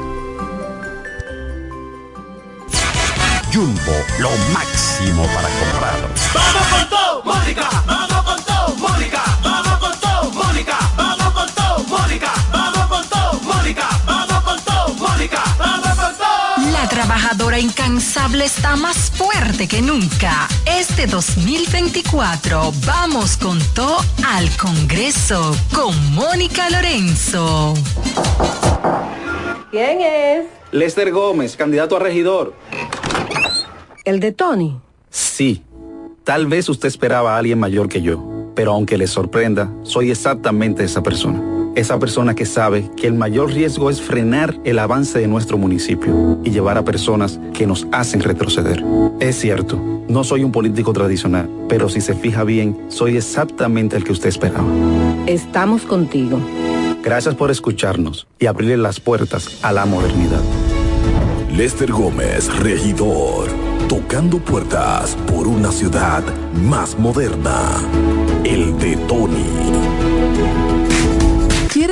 Jumbo, lo máximo para comprar. Vamos con todo, Mónica. Vamos con todo, Mónica. Vamos con todo, Mónica. Vamos con todo, Mónica. Vamos con todo, Mónica. Vamos con todo, Mónica. Vamos con todo. La trabajadora incansable está más fuerte que nunca. Este 2024 vamos con todo al Congreso con Mónica Lorenzo. ¿Quién es? Lester Gómez, candidato a regidor. ¿El de Tony? Sí, tal vez usted esperaba a alguien mayor que yo, pero aunque le sorprenda, soy exactamente esa persona. Esa persona que sabe que el mayor riesgo es frenar el avance de nuestro municipio y llevar a personas que nos hacen retroceder. Es cierto, no soy un político tradicional, pero si se fija bien, soy exactamente el que usted esperaba. Estamos contigo. Gracias por escucharnos y abrirle las puertas a la modernidad. Lester Gómez, regidor. Tocando puertas por una ciudad más moderna. El de Tony.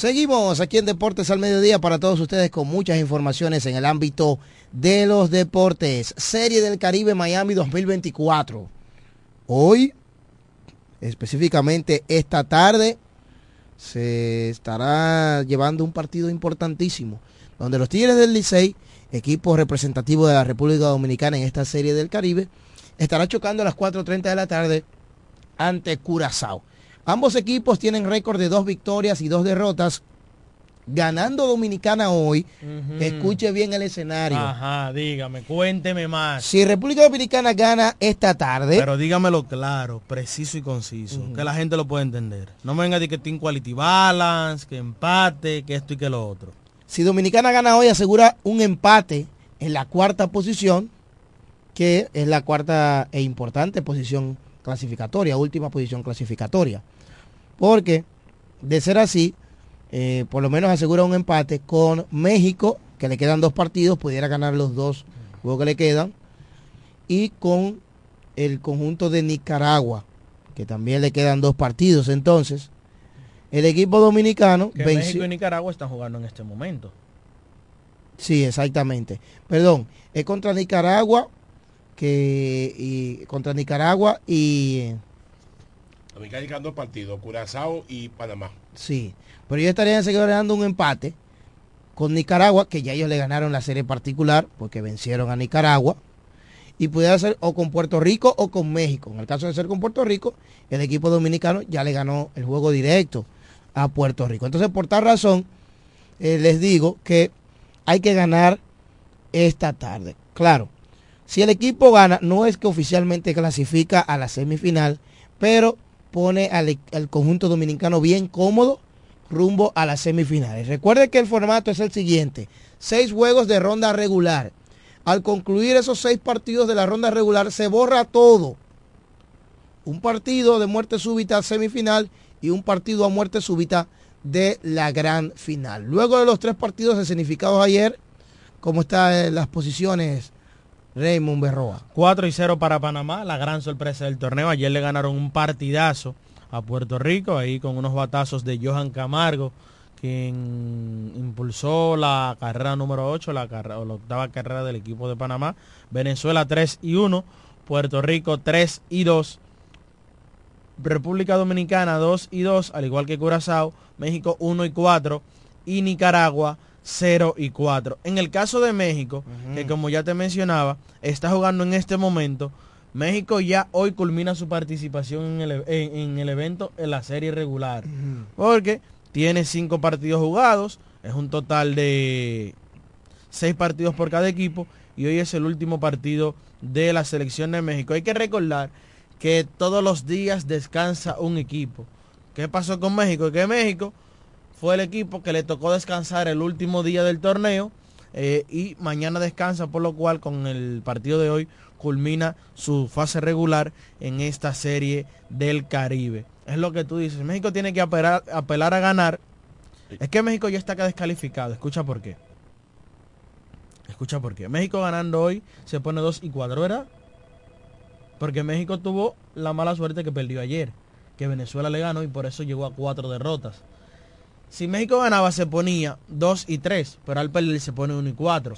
Seguimos aquí en Deportes al Mediodía para todos ustedes con muchas informaciones en el ámbito de los deportes. Serie del Caribe Miami 2024. Hoy, específicamente esta tarde, se estará llevando un partido importantísimo, donde los Tigres del Licey, equipo representativo de la República Dominicana en esta Serie del Caribe, estará chocando a las 4.30 de la tarde ante Curazao. Ambos equipos tienen récord de dos victorias y dos derrotas. Ganando Dominicana hoy, escuche bien el escenario. Ajá, dígame, cuénteme más. Si República Dominicana gana esta tarde. Pero dígamelo claro, preciso y conciso, que la gente lo pueda entender. No me venga a decir que tiene quality balance, que empate, que esto y que lo otro. Si Dominicana gana hoy, asegura un empate en la cuarta posición, que es la cuarta e importante posición clasificatoria, última posición clasificatoria. Porque, de ser así, eh, por lo menos asegura un empate con México, que le quedan dos partidos, pudiera ganar los dos juegos que le quedan, y con el conjunto de Nicaragua, que también le quedan dos partidos. Entonces, el equipo dominicano que México y Nicaragua están jugando en este momento. Sí, exactamente. Perdón, es contra Nicaragua que y, contra Nicaragua y Dominicana dos partidos, Curazao y Panamá. Sí, pero ellos estarían ganando un empate con Nicaragua, que ya ellos le ganaron la serie particular porque vencieron a Nicaragua. Y pudiera ser o con Puerto Rico o con México. En el caso de ser con Puerto Rico, el equipo dominicano ya le ganó el juego directo a Puerto Rico. Entonces, por tal razón, eh, les digo que hay que ganar esta tarde. Claro, si el equipo gana, no es que oficialmente clasifica a la semifinal, pero pone al, conjunto dominicano bien cómodo rumbo a las semifinales. Recuerde que el formato es el siguiente. Seis juegos de ronda regular. Al concluir esos seis partidos de la ronda regular se borra todo. Un partido de muerte súbita semifinal y un partido a muerte súbita de la gran final. Luego de los tres partidos escenificados ayer, ¿cómo están las posiciones Raymond Berroa. 4 y 0 para Panamá, la gran sorpresa del torneo. Ayer le ganaron un partidazo a Puerto Rico, ahí con unos batazos de Johan Camargo, quien impulsó la carrera número 8, la, carrera, o la octava carrera del equipo de Panamá. Venezuela 3 y 1, Puerto Rico 3 y 2. República Dominicana 2 y 2, al igual que Curazao, México 1 y 4 y Nicaragua 0 y 4. En el caso de México, que como ya te mencionaba, está jugando en este momento, México ya hoy culmina su participación en el, en, el evento en la serie regular. Porque tiene 5 partidos jugados, es un total de 6 partidos por cada equipo y hoy es el último partido de la selección de México. Hay que recordar que todos los días descansa un equipo. ¿Qué pasó con México? Que México fue el equipo que le tocó descansar el último día del torneo eh, y mañana descansa, por lo cual con el partido de hoy culmina su fase regular en esta serie del Caribe. Es lo que tú dices, México tiene que apelar, apelar a ganar. Es que México ya está acá descalificado, escucha por qué. Escucha por qué. México ganando hoy se pone 2 y 4, ¿verdad? Porque México tuvo la mala suerte que perdió ayer, que Venezuela le ganó y por eso llegó a cuatro derrotas. Si México ganaba se ponía 2 y 3, pero al perder se pone 1 y 4.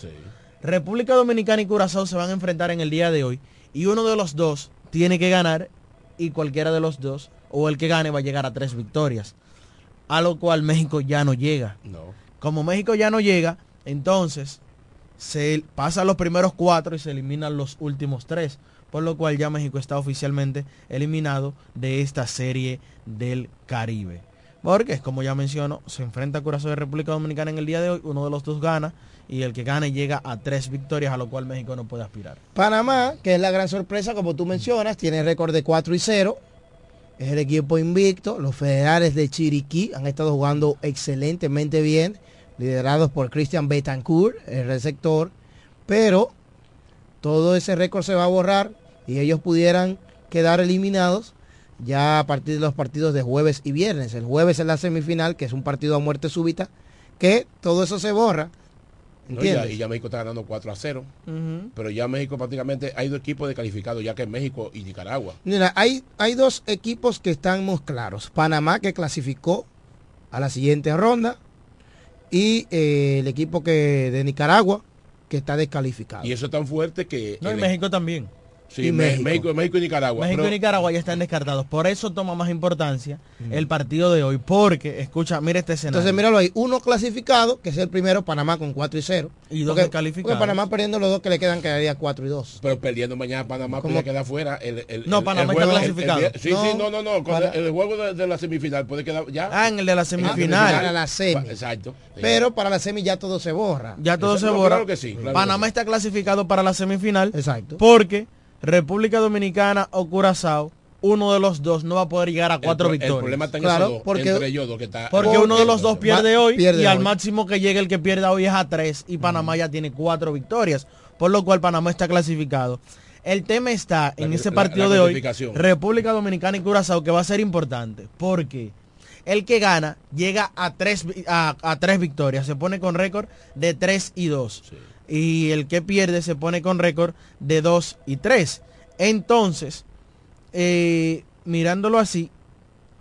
República Dominicana y Curazao se van a enfrentar en el día de hoy y uno de los dos tiene que ganar y cualquiera de los dos, o el que gane va a llegar a tres victorias. A lo cual México ya no llega. No. Como México ya no llega, entonces se pasa los primeros cuatro y se eliminan los últimos tres. Por lo cual ya México está oficialmente eliminado de esta serie del Caribe. Porque, como ya menciono, se enfrenta a Curazao de República Dominicana en el día de hoy. Uno de los dos gana y el que gane llega a tres victorias, a lo cual México no puede aspirar. Panamá, que es la gran sorpresa, como tú mencionas, tiene récord de 4 y 0. Es el equipo invicto. Los federales de Chiriquí han estado jugando excelentemente bien, liderados por Christian Betancourt, el receptor. Pero todo ese récord se va a borrar y ellos pudieran quedar eliminados ya a partir de los partidos de jueves y viernes. El jueves es la semifinal, que es un partido a muerte súbita, que todo eso se borra. No, y, ya, y ya México está ganando 4 a 0. Ujú. Pero ya México prácticamente hay dos equipos descalificados, ya que es México y Nicaragua. Mira, hay, hay dos equipos que estamos claros. Panamá que clasificó a la siguiente ronda y eh, el equipo que de Nicaragua que está descalificado. Y eso es tan fuerte que... No, y el- México también. Sí, y México. México. México y Nicaragua. México pero- y Nicaragua ya están descartados. Por eso toma más importancia el partido de hoy. Porque, escucha, mira este escenario. Entonces, míralo ahí, uno clasificado, que es el primero, Panamá con 4 y 0. Y dos porque, descalificados. porque Panamá perdiendo los dos que le quedan quedaría 4 y 2. Pero perdiendo mañana Panamá ¿Cómo? puede quedar fuera. El, el- No, el- Panamá el está clasificado. el- el- sí, No, sí, no, no, no. con para- el, el juego de, de la semifinal puede quedar ya. Ah, en el de la Para semifinal. la semi. Exacto. Pero para la semi ya todo se borra. Ya todo Eso- se borra. claro que sí, claro Panamá que sí. está clasificado para la semifinal. Exacto. Porque República Dominicana o Curazao, uno de los dos no va a poder llegar a cuatro el, victorias. El problema está en Claro, esos dos, porque- entre ellos dos que está. Porque uno de los dos pierde hoy pierde y al hoy. máximo que llegue el que pierda hoy es a tres y Panamá ya tiene cuatro victorias, por lo cual Panamá está clasificado. El tema está en ese partido la de hoy, clasificación. República Dominicana y Curazao, que va a ser importante, porque el que gana llega a tres, a, a tres victorias, se pone con récord de 3 y 2. Y el que pierde se pone con récord de 2 y 3. Entonces, eh, mirándolo así,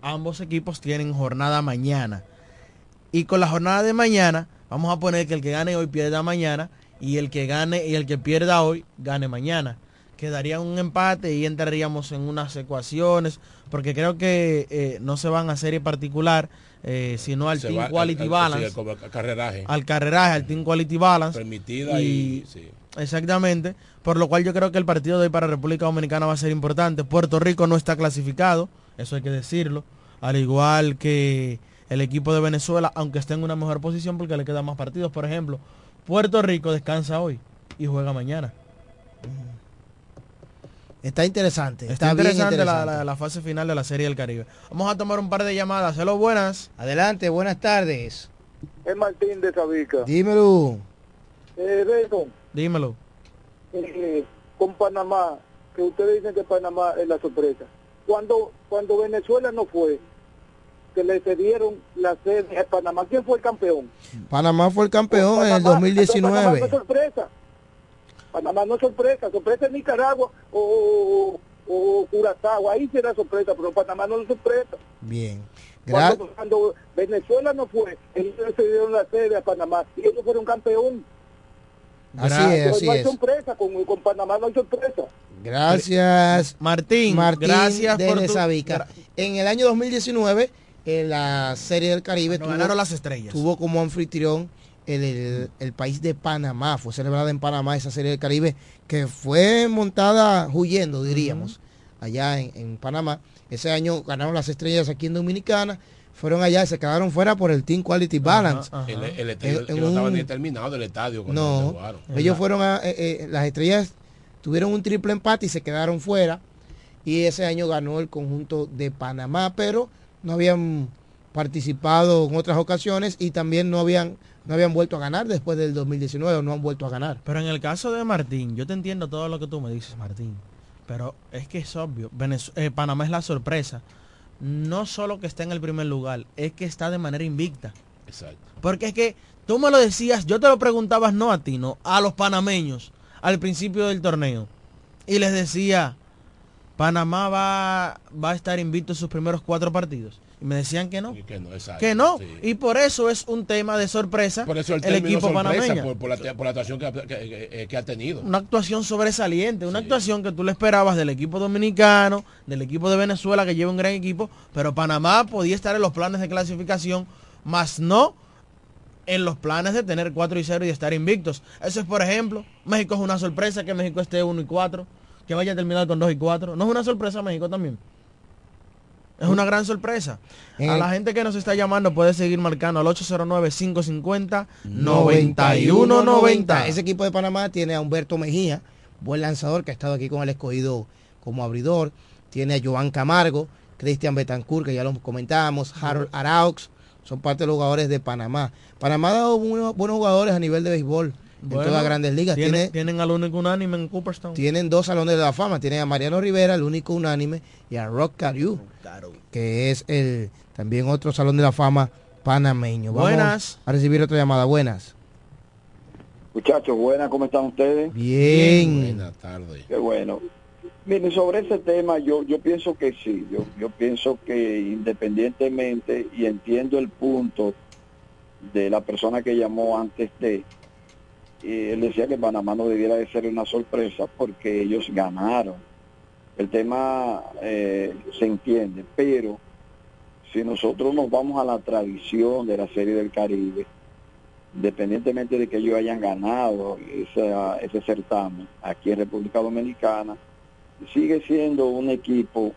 ambos equipos tienen jornada mañana. Y con la jornada de mañana, vamos a poner que el que gane hoy pierda mañana y el que gane y el que pierda hoy gane mañana. Quedaría un empate y entraríamos en unas ecuaciones, porque creo que eh, no se van a serie particular, eh, sino al Se Team va- Quality al- Balance, al- al carreraje. al carreraje, al Team Quality Balance. Permitida y, sí. Exactamente, por lo cual yo creo que el partido de hoy para República Dominicana va a ser importante. Puerto Rico no está clasificado, eso hay que decirlo, al igual que el equipo de Venezuela, aunque esté en una mejor posición porque le quedan más partidos. Por ejemplo, Puerto Rico descansa hoy y juega mañana. Está interesante. Está, Está, bien interesante, la- interesante. La, la fase final de la Serie del Caribe. Vamos a tomar un par de llamadas. Hello, buenas. Adelante, buenas tardes. Es Martín de Sabica. Dímelo. Eh, Beto, Dímelo. eh, con Panamá, que ustedes dicen que Panamá es la sorpresa. Cuando cuando Venezuela no fue, que le cedieron la sede a Panamá, ¿quién fue el campeón? Panamá fue el campeón en el Panamá, entonces Panamá no 2019. es sorpresa. Panamá no es sorpresa. Sorpresa es Nicaragua o, o, o Curazao. Ahí será sorpresa, pero Panamá no es sorpresa. Bien. Gra- Cuando, cuando Venezuela no fue, ellos le cedieron la sede a Panamá y ellos fueron campeón. Así es, no, así no hay es. sorpresa, con, con Panamá no hay sorpresa. Gracias. Martín, Martín gracias por de tu- Sabica. En el año 2019, en la Serie del Caribe, tuvo, ganaron las estrellas. tuvo como anfitrión el, el- el país de Panamá. Fue celebrada en Panamá esa Serie del Caribe que fue montada huyendo, diríamos, allá en, en Panamá. Ese año ganaron las estrellas aquí en Dominicana. Fueron allá y se quedaron fuera por el Team Quality Balance. El, el estadio En- que en no ni terminado del estadio cuando No, jugaron. ellos fueron a, eh, eh, las estrellas tuvieron un triple empate y se quedaron fuera. Y ese año ganó el conjunto de Panamá, pero no habían participado en otras ocasiones y también no habían no habían vuelto a ganar después del 2019 o no han vuelto a ganar. Pero en el caso de Martín, yo te entiendo todo lo que tú me dices, Martín. Pero es que es obvio, Venez- eh, Panamá es la sorpresa. No solo que está en el primer lugar, es que está de manera invicta. Exacto. Porque es que tú me lo decías, yo te lo preguntabas no a ti, no, a los panameños al principio del torneo. Y les decía, Panamá va, va a estar invicto en sus primeros cuatro partidos. Y me decían que no. Que no, exacto, Que no. sí. Y por eso es un tema de sorpresa Por eso el, equipo sorpresa, panameño. Por, por la, por la actuación que, que- ha tenido. Una actuación sobresaliente, una actuación que tú le esperabas del equipo dominicano, del equipo de Venezuela que lleva un gran equipo, pero Panamá podía estar en los planes de clasificación, más no en los planes de tener 4 y 0 y de estar invictos. Eso es, por ejemplo, México es una sorpresa que México esté 1 y 4, que vaya a terminar con 2 y 4. ¿No es una sorpresa México también? Es una gran sorpresa. A Eh, la gente que nos está llamando puede seguir marcando al 809-550-9190. Ese equipo de Panamá tiene a Humberto Mejía, buen lanzador que ha estado aquí con el escogido como abridor. Tiene a Joan Camargo, Cristian Betancourt, que ya lo comentábamos, Harold Araux, son parte de los jugadores de Panamá. Panamá ha dado buenos, buenos jugadores a nivel de béisbol en Bueno, todas las grandes ligas. tiene- Tiene, tienen al único unánime en Cooperstown. tienen dos salones de la fama. Tienen a Mariano Rivera, el único unánime, y a Rock Carew, que es el también otro salón de la fama panameño. Vamos Buenas. a recibir otra llamada. Buenas. Muchachos, buenas, ¿cómo están ustedes? Bien. Buenas tardes. Qué bueno. Miren, sobre ese tema yo yo pienso que sí, yo, yo pienso que independientemente, y entiendo el punto de la persona que llamó antes de, eh, él decía que Panamá no debiera de ser una sorpresa porque ellos ganaron. El tema eh, se entiende, pero si nosotros nos vamos a la tradición de la Serie del Caribe, independientemente de que ellos hayan ganado esa- ese certamen aquí en República Dominicana, sigue siendo un equipo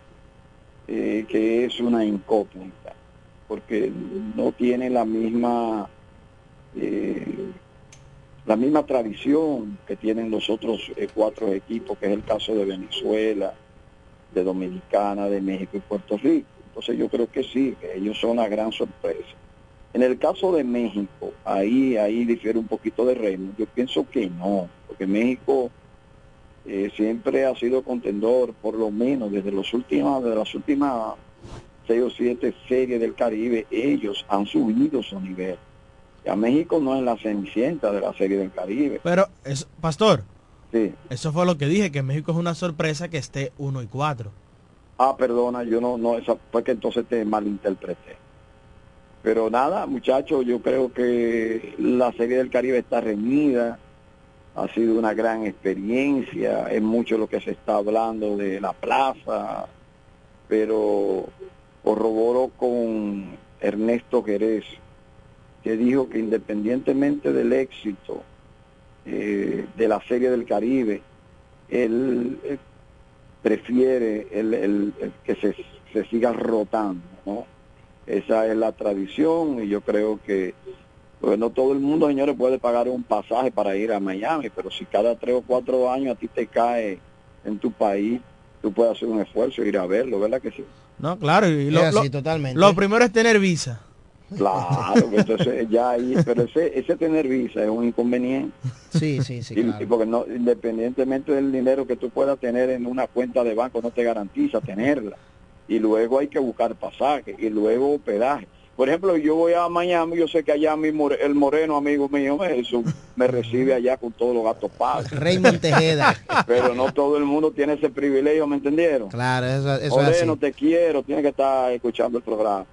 eh, que es una incógnita, porque no tiene la misma eh, la misma tradición que tienen los otros eh, cuatro equipos, que es el caso de Venezuela, de Dominicana, de México y Puerto Rico. Entonces yo creo que sí, que ellos son una gran sorpresa. En el caso de México, ahí, ahí difiere un poquito de Raymond. Yo pienso que no, porque México eh, siempre ha sido contendor, por lo menos desde los últimos, de las últimas seis o siete series del Caribe, ellos han subido su nivel. Ya México no es la cenicienta de la serie del Caribe. Pero, es, Pastor, Sí. eso fue lo que dije, que México es una sorpresa que esté 1 y 4. Ah, perdona, yo no, no, esa fue que entonces te malinterpreté. Pero nada, muchachos, yo creo que la Serie del Caribe está reñida, ha sido una gran experiencia, es mucho lo que se está hablando de la plaza, pero corroboro con Ernesto Jerez, que dijo que independientemente del éxito eh, de la Serie del Caribe, él eh, prefiere el, el- el que se, se siga rotando, ¿no? Esa es la tradición y yo creo que pues no todo el mundo, señores, puede pagar un pasaje para ir a Miami, pero si cada tres o cuatro años a ti te cae en tu país, tú puedes hacer un esfuerzo e ir a verlo, ¿verdad que sí? No, claro, y lo, así, lo- totalmente. lo primero es tener visa. Claro, que entonces ya ahí, pero ese, ese tener visa es un inconveniente. Sí, sí, sí, Y- claro. porque no, independientemente del dinero que tú puedas tener en una cuenta de banco, no te garantiza tenerla. Y luego hay que buscar pasaje y luego hospedaje. Por ejemplo, yo voy a Miami, yo sé que allá mi more- el moreno amigo mío Jesús, me recibe allá con todos los gastos pagos. Raymond Tejeda. Pero no todo el mundo tiene ese privilegio, ¿me entendieron? Claro, eso, eso es Moreno, así. te quiero, tienes que estar escuchando el programa.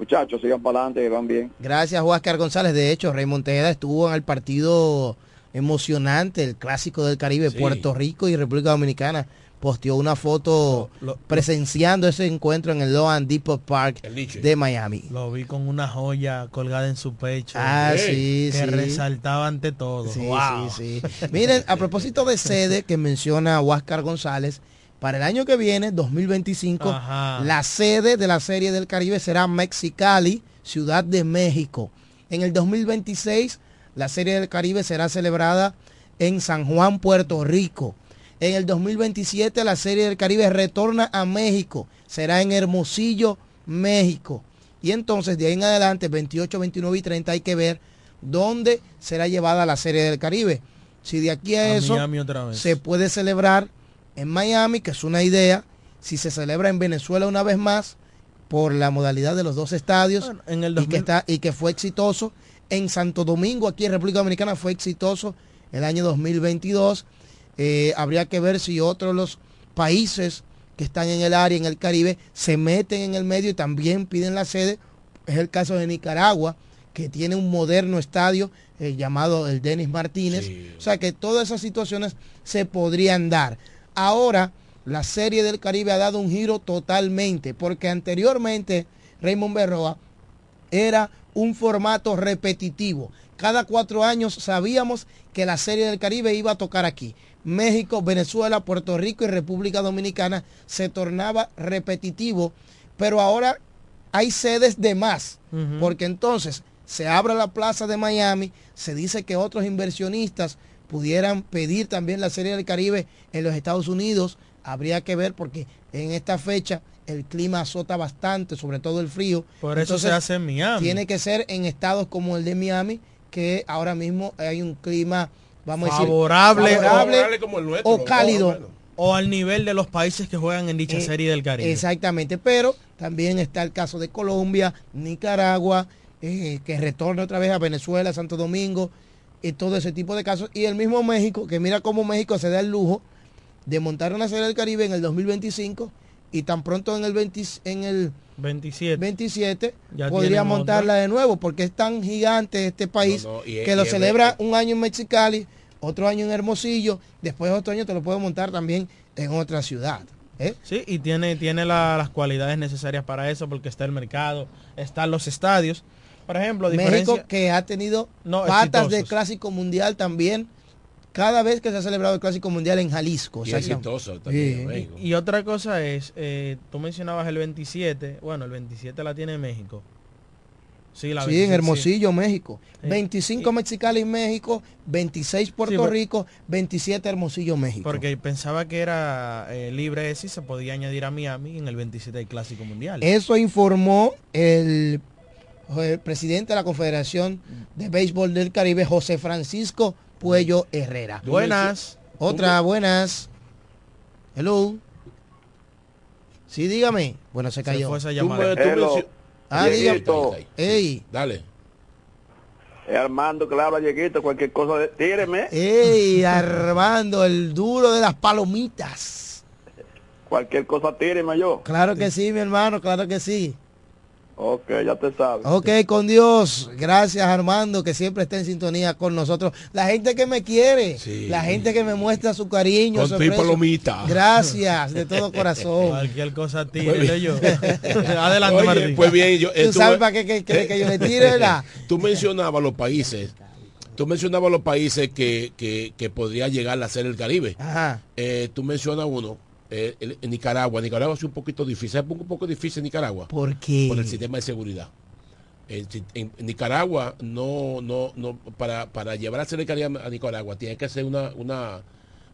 Muchachos, sigan para adelante, que van bien. Gracias, Huáscar González. De hecho, Raymond Tejeda estuvo en el partido emocionante, el clásico del Caribe, Sí. Puerto Rico y República Dominicana. Posteó una foto Lo- lo- presenciando ese encuentro en el Loan Depot Park de Miami. Lo vi con una joya colgada en su pecho. Ah, sí, que sí. resaltaba ante todo. Sí, Wow. sí, sí. Miren, a propósito de sede que menciona Huáscar González, para el año que viene, 2025, Ajá. la sede de la Serie del Caribe será Mexicali, Ciudad de México. En el 2026, la Serie del Caribe será celebrada en San Juan, Puerto Rico. En el 2027, la Serie del Caribe retorna a México. Será en Hermosillo, México. Y entonces, de ahí en adelante, 28, 29 y 30, hay que ver dónde será llevada la Serie del Caribe. Si de aquí a, A eso Miami otra vez. se puede celebrar en Miami, que es una idea. Si se celebra en Venezuela una vez más, por la modalidad de los dos estadios, Bueno, en el y, que 2000 está, y que fue exitoso. En Santo Domingo, aquí en República Dominicana, fue exitoso el año 2022. Eh, habría que ver si otros los países que están en el área, en el Caribe, se meten en el medio y también piden la sede. Es el caso de Nicaragua, que tiene un moderno estadio eh, llamado el Denis Martínez. O sea que todas esas situaciones se podrían dar. Ahora, la serie del Caribe ha dado un giro totalmente, porque anteriormente Raymond Berroa era un formato repetitivo. Cada cuatro años sabíamos que la serie del Caribe iba a tocar aquí. México, Venezuela, Puerto Rico y República Dominicana se tornaba repetitivo, pero ahora hay sedes de más, porque entonces se abre la plaza de Miami, se dice que otros inversionistas pudieran pedir también la Serie del Caribe en los Estados Unidos, habría que ver porque en esta fecha el clima azota bastante, sobre todo el frío. Por eso se hace en Miami. Tiene que ser en estados como el de Miami, que ahora mismo hay un clima, vamos a decir, favorable, favorable como el nuestro, o cálido. O al nivel de los países que juegan en dicha Eh, serie del Caribe. Exactamente, pero también está el caso de Colombia, Nicaragua, eh, que retorna otra vez a Venezuela, Santo Domingo, y todo ese tipo de casos. Y el mismo México, que mira cómo México se da el lujo de montar una serie del Caribe en el 2025 y tan pronto en el 20 en el 27, 27 Ya podría montarla otra. de nuevo porque es tan gigante este país No, no, y es- que lo y celebra un año en Mexicali, otro año en Hermosillo, después otro año te lo puedo montar también en otra ciudad. ¿eh? Sí, y tiene, tiene la- las cualidades necesarias para eso, porque está el mercado, están los estadios. Por ejemplo, México que ha tenido No, patas de exitosos. clásico mundial también cada vez que se ha celebrado el clásico mundial en Jalisco. Y o sea, exitoso también, México. y otra cosa es, eh, tú mencionabas el 27, bueno, el 27 la tiene México. Sí, la Sí, 27, en Hermosillo, México. Sí. 25 Mexicali, México, 26 Puerto Sí, pero- Rico, 27 Hermosillo, México. Porque pensaba que era eh, libre ese y se podía añadir a Miami en el 27 del Clásico Mundial. Eso informó el, el presidente de la Confederación de Béisbol del Caribe, José Francisco Puello Herrera. Buenas. Otra, buenas. Hello. Sí, dígame. Bueno, se cayó. fue esa me- Ah, dígame. Ey, Dale. es Armando que le habla, Dieguito, cualquier cosa, de- tíreme. ey, Armando, el duro de las palomitas. Cualquier cosa, tíreme yo. Claro que sí, mi hermano, claro que sí. Ok, ya te sabes. Ok, con Dios. Gracias Armando, que siempre está en sintonía con nosotros. La gente que me quiere, Sí. la gente que me muestra su cariño. Con tu palomita. Gracias, de todo corazón. Cualquier cosa Pues bien. yo. Adelante, Oye, Martín. pues bien, yo, eh, ¿Tú tú- sabes para qué que, que- que yo le tire la? Tú mencionabas los países. Tú mencionabas los países que, que, que podría llegar a ser el Caribe. Ajá. Eh, tú mencionas uno, eh, en Nicaragua. Nicaragua es un poquito difícil. Es un poco difícil Nicaragua. ¿Por qué? Por el sistema de seguridad. En, en- en Nicaragua, no, no, no, para, para llevar a Caribe a Nicaragua, tiene que ser una, una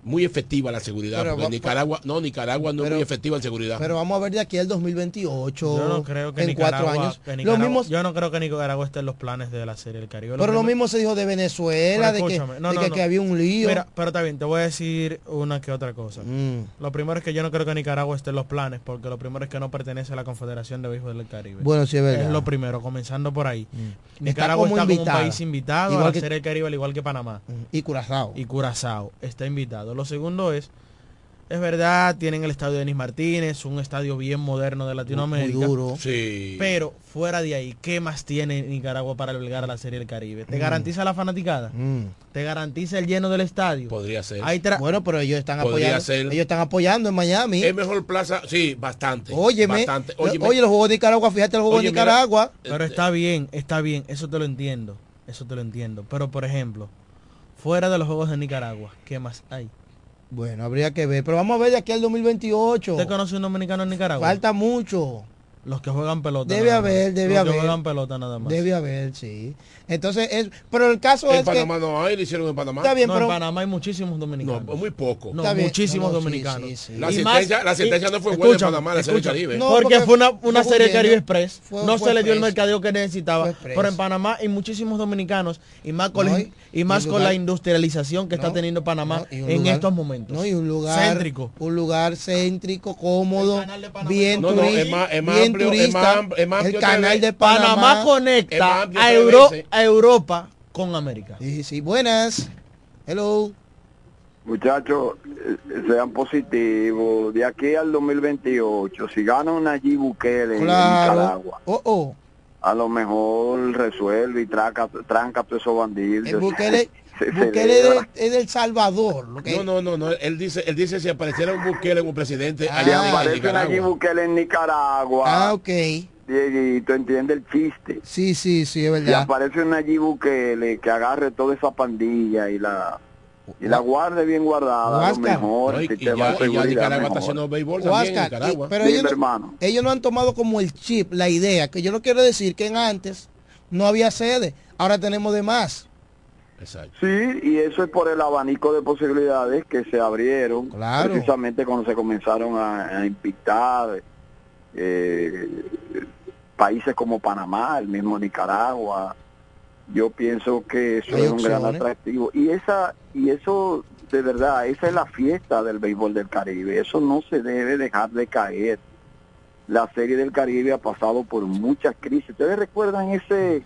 muy efectiva la seguridad. Pero porque Nicaragua, no, Nicaragua no pero- es muy efectiva en seguridad. Pero vamos a ver de aquí al 2028. Yo no creo que en Nicaragua, cuatro años. que Nicaragua- mismo, yo no creo que Nicaragua esté en los planes de la serie del Caribe. pero lo mismo- se dijo de Venezuela, de que, escúchame, no, de no, que, no. que había un lío. Mira, pero está bien, te voy a decir una que otra cosa. Mm. Lo primero es que yo no creo que Nicaragua esté en los planes, porque lo primero es que no pertenece a la Confederación de Béisbol del Caribe. Bueno, sí es verdad. Mm. lo primero, comenzando por ahí. Está Nicaragua como está como, un país invitado Igual a la Serie del Caribe, al igual que Panamá. Y Curazao. Y Curazao está invitado. Lo segundo es, es verdad, tienen el estadio Denis Martínez, un estadio bien moderno de Latinoamérica. Muy duro. Sí. Pero fuera de ahí, ¿qué más tiene Nicaragua para albergar a la Serie del Caribe? ¿Te Mm. garantiza la fanaticada? Mm. ¿Te garantiza el lleno del estadio? Podría ser. Hay Bueno, pero ellos están Podría apoyando. ser. Ellos están apoyando en Miami. Es mejor plaza, sí, bastante. Óyeme, Bastante. lo- Óyeme. oye los juegos de Nicaragua, fíjate los juegos Oye, de mira, Nicaragua. Pero está bien, está bien, eso te lo entiendo, eso te lo entiendo. Pero por ejemplo, fuera de los Juegos de Nicaragua, ¿qué más hay? Bueno, habría que ver. Pero vamos a ver de aquí al 2028. ¿Usted conoce un dominicano en Nicaragua? Falta mucho. Los que juegan pelota. Debe nada más. haber, debe Los haber. que juegan pelota nada más. Debe haber, sí. Entonces, es, pero el caso En es Panamá que... no hay, lo hicieron en Panamá. Está bien, no, pero... en Panamá hay muchísimos dominicanos. No, muy poco. No, muchísimos No, no, sí, dominicanos. sí, sí. La más- la asistencia y- no fue buena en Panamá, la serie del escúchame. Caribe. No, porque, porque fue una, una fue serie. Caribe Express. Fue- no fue se le dio el mercadeo que necesitaba. Pero en Panamá hay muchísimos dominicanos y más con, y- y más con la industrialización que está teniendo Panamá en estos momentos. No, y un lugar Céntrico. Un lugar céntrico, cómodo, bien, No, no, turi- es más- es más bien amplio, es turista. más am- es más el canal de Panamá, Panamá. Es más conecta amplio a, Euro- a Europa con América. Sí, sí, buenas. Hello. Muchachos, eh, sean positivos. De aquí al 2028, si gana una Nayib Bukele en Claro. Nicaragua, Oh, oh. a lo mejor resuelve y tranca, tranca a todos esos bandidos. El Bukele, Bukele es, del- es del Salvador. Lo que No, no, no, no. Él dice, él dice si apareciera un Bukele como presidente Si allá en aparece Nicaragua. Nayib Bukele en Nicaragua, Ah, ok. Dieguito, entiende el chiste. Sí, sí, sí, es Si verdad. aparece un Nayib Bukele que agarre toda esa pandilla y la y la guarde bien guardada, lo mejor No, el y- y ya- de y ya seguridad Nicaragua está mejor. haciendo béisbol también en Huáscar, Nicaragua. y- pero Sí, ellos, no- hermano. ellos no han tomado como el chip, la idea, que yo no quiero decir que en antes no había sede, ahora tenemos de más. Exacto. Sí, y eso es por el abanico de posibilidades que se abrieron Claro. precisamente cuando se comenzaron a, a invitar eh, países como Panamá, el mismo Nicaragua. Yo pienso que eso Hay es un gran atractivo y esa y eso de verdad esa es la fiesta del béisbol del Caribe. Eso no se debe dejar de caer. La serie del Caribe ha pasado por muchas crisis. ¿Ustedes recuerdan ese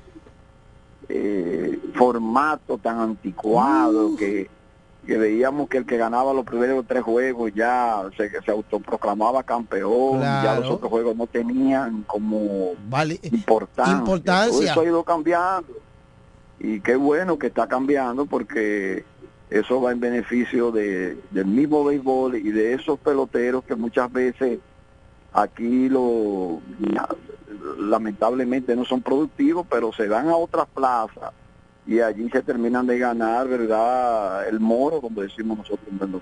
eh, formato tan Uh. anticuado que, que veíamos que el que ganaba los primeros tres juegos ya se, se autoproclamaba campeón, ya los otros juegos no tenían como Vale. importancia. Importancia. Todo eso ha ido cambiando. Y qué bueno que está cambiando porque eso va en beneficio de, del mismo béisbol y de esos peloteros que muchas veces aquí lo lamentablemente no son productivos, pero se van a otras plazas y allí se terminan de ganar, ¿verdad? El moro, como decimos nosotros en Belo-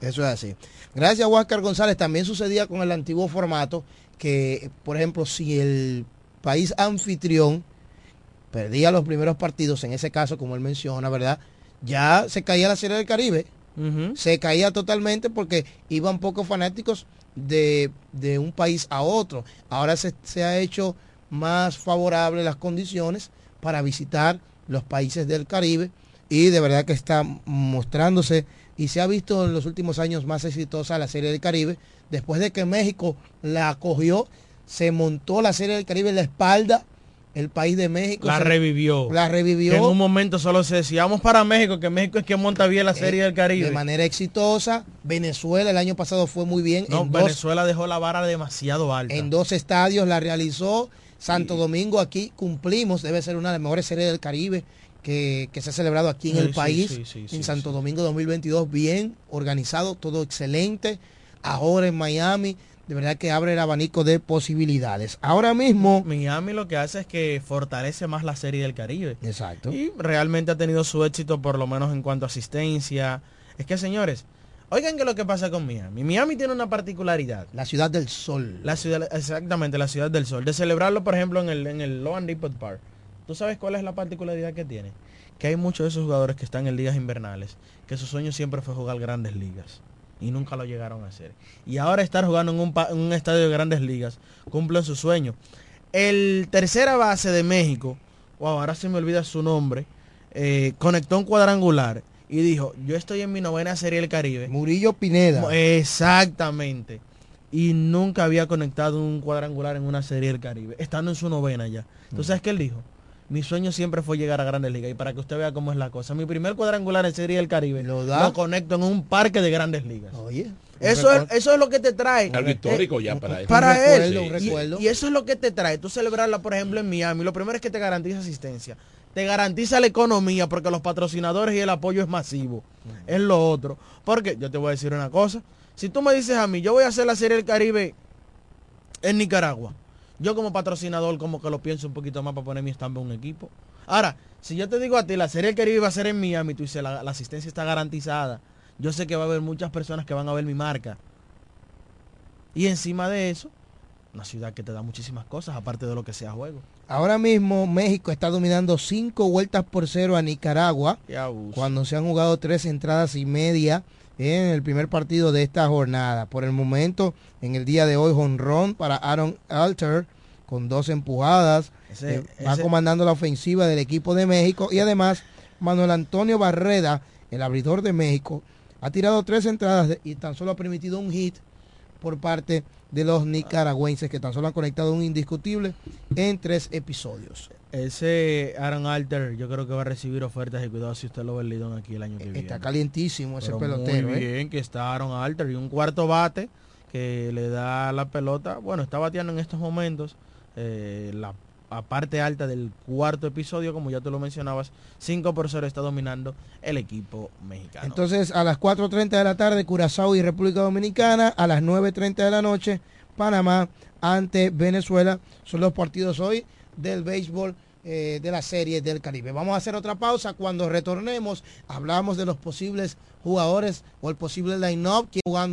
Eso es así. Gracias, Huáscar González. También sucedía con el antiguo formato que, por ejemplo, si el país anfitrión perdía los primeros partidos, en ese caso, como él menciona, ¿verdad? Ya se caía la Serie del Caribe. Se caía totalmente porque iban pocos fanáticos de, de un país a otro. Ahora se, se ha hecho más favorable las condiciones para visitar los países del Caribe y de verdad que está mostrándose y se ha visto en los últimos años más exitosa la Serie del Caribe. Después de que México la acogió, se montó la Serie del Caribe en la espalda, el país de México. La se- revivió. La revivió. Que en un momento solo se decía, vamos para México, que México es quien monta bien la serie del Caribe. Eh, de manera exitosa. Venezuela el año pasado fue muy bien. No, en, dos, Venezuela dejó la vara demasiado alta. en dos estadios la realizó. Santo Domingo aquí cumplimos, debe ser una de las mejores series del Caribe que, que se ha celebrado aquí en Sí, el país. sí, en Santo Domingo 2022, bien organizado, todo excelente. Ahora en Miami, de verdad que abre el abanico de posibilidades. Ahora mismo... Miami lo que hace es que fortalece más la serie del Caribe. Exacto. Y realmente ha tenido su éxito por lo menos en cuanto a asistencia. Es que señores, oigan que lo que pasa con Miami. Miami tiene una particularidad. La ciudad del sol. La ciudad, exactamente, la ciudad del sol. De celebrarlo, por ejemplo, en el, en el Loan Depot Park. ¿Tú sabes cuál es la particularidad que tiene? Que hay muchos de esos jugadores que están en ligas invernales, que su sueño siempre fue jugar grandes ligas. Y nunca lo llegaron a hacer. Y ahora estar jugando en un, pa- en un estadio de grandes ligas, cumplen su sueño. El tercera base de México, wow, ahora se me olvida su nombre, eh, conectó un cuadrangular y dijo, yo estoy en mi novena serie del Caribe. Murillo Pineda. Exactamente. Y nunca había conectado un cuadrangular en una serie del Caribe, estando en su novena ya. Entonces, ¿sabes qué él dijo? Mi sueño siempre fue llegar a Grandes Ligas y para que usted vea cómo es la cosa. Mi primer cuadrangular en serie del Caribe lo, da? conecto en un parque de Grandes Ligas. Oye. Eso es, eso es lo que te trae. Algo histórico Eh, ya para él. Para Un él. recuerdo, un Y- recuerdo. Y, eso es lo que te trae. Tú celebrarla, por ejemplo, en Miami. Lo primero es que te garantiza asistencia. Te garantiza la economía porque los patrocinadores y el apoyo es masivo. Es lo otro. Porque yo te voy a decir una cosa. Si tú me dices a mí, yo voy a hacer la Serie del Caribe en Nicaragua. Yo como patrocinador como que lo pienso un poquito más para poner mi estampa en un equipo. Ahora, si yo te digo a ti, la Serie del Caribe va a ser en Miami, tú dices, la, la asistencia está garantizada. Yo sé que va a haber muchas personas que van a ver mi marca. Y encima de eso, una ciudad que te da muchísimas cosas, aparte de lo que sea juego. Ahora mismo México está dominando cinco vueltas por cero a Nicaragua. Cuando se han jugado tres entradas y media en el primer partido de esta jornada. Por el momento, en el día de hoy, jonrón para Aaron Alter con dos empujadas. Ese- Eh, va ese- comandando la ofensiva del equipo de México. Y además, Manuel Antonio Barreda, el abridor de México, ha tirado tres entradas y tan solo ha permitido un hit por parte de los nicaragüenses que tan solo han conectado un indiscutible en tres episodios. Ese Aaron Alter yo creo que va a recibir ofertas y cuidado si usted lo ve el Lidón aquí el año que viene. Está calientísimo ese Pero pelotero. Muy ¿eh? bien que está Aaron Alter y un cuarto bate que le da la pelota. Bueno, está bateando en estos momentos eh, la a parte alta del cuarto episodio, como ya tú lo mencionabas, 5 por 0 está dominando el equipo mexicano. Entonces a las 4.30 de la tarde Curazao y República Dominicana, a las 9.30 de la noche Panamá ante Venezuela. Son los partidos hoy del béisbol eh, de la serie del Caribe. Vamos a hacer otra pausa. Cuando retornemos hablamos de los posibles jugadores o el posible line-up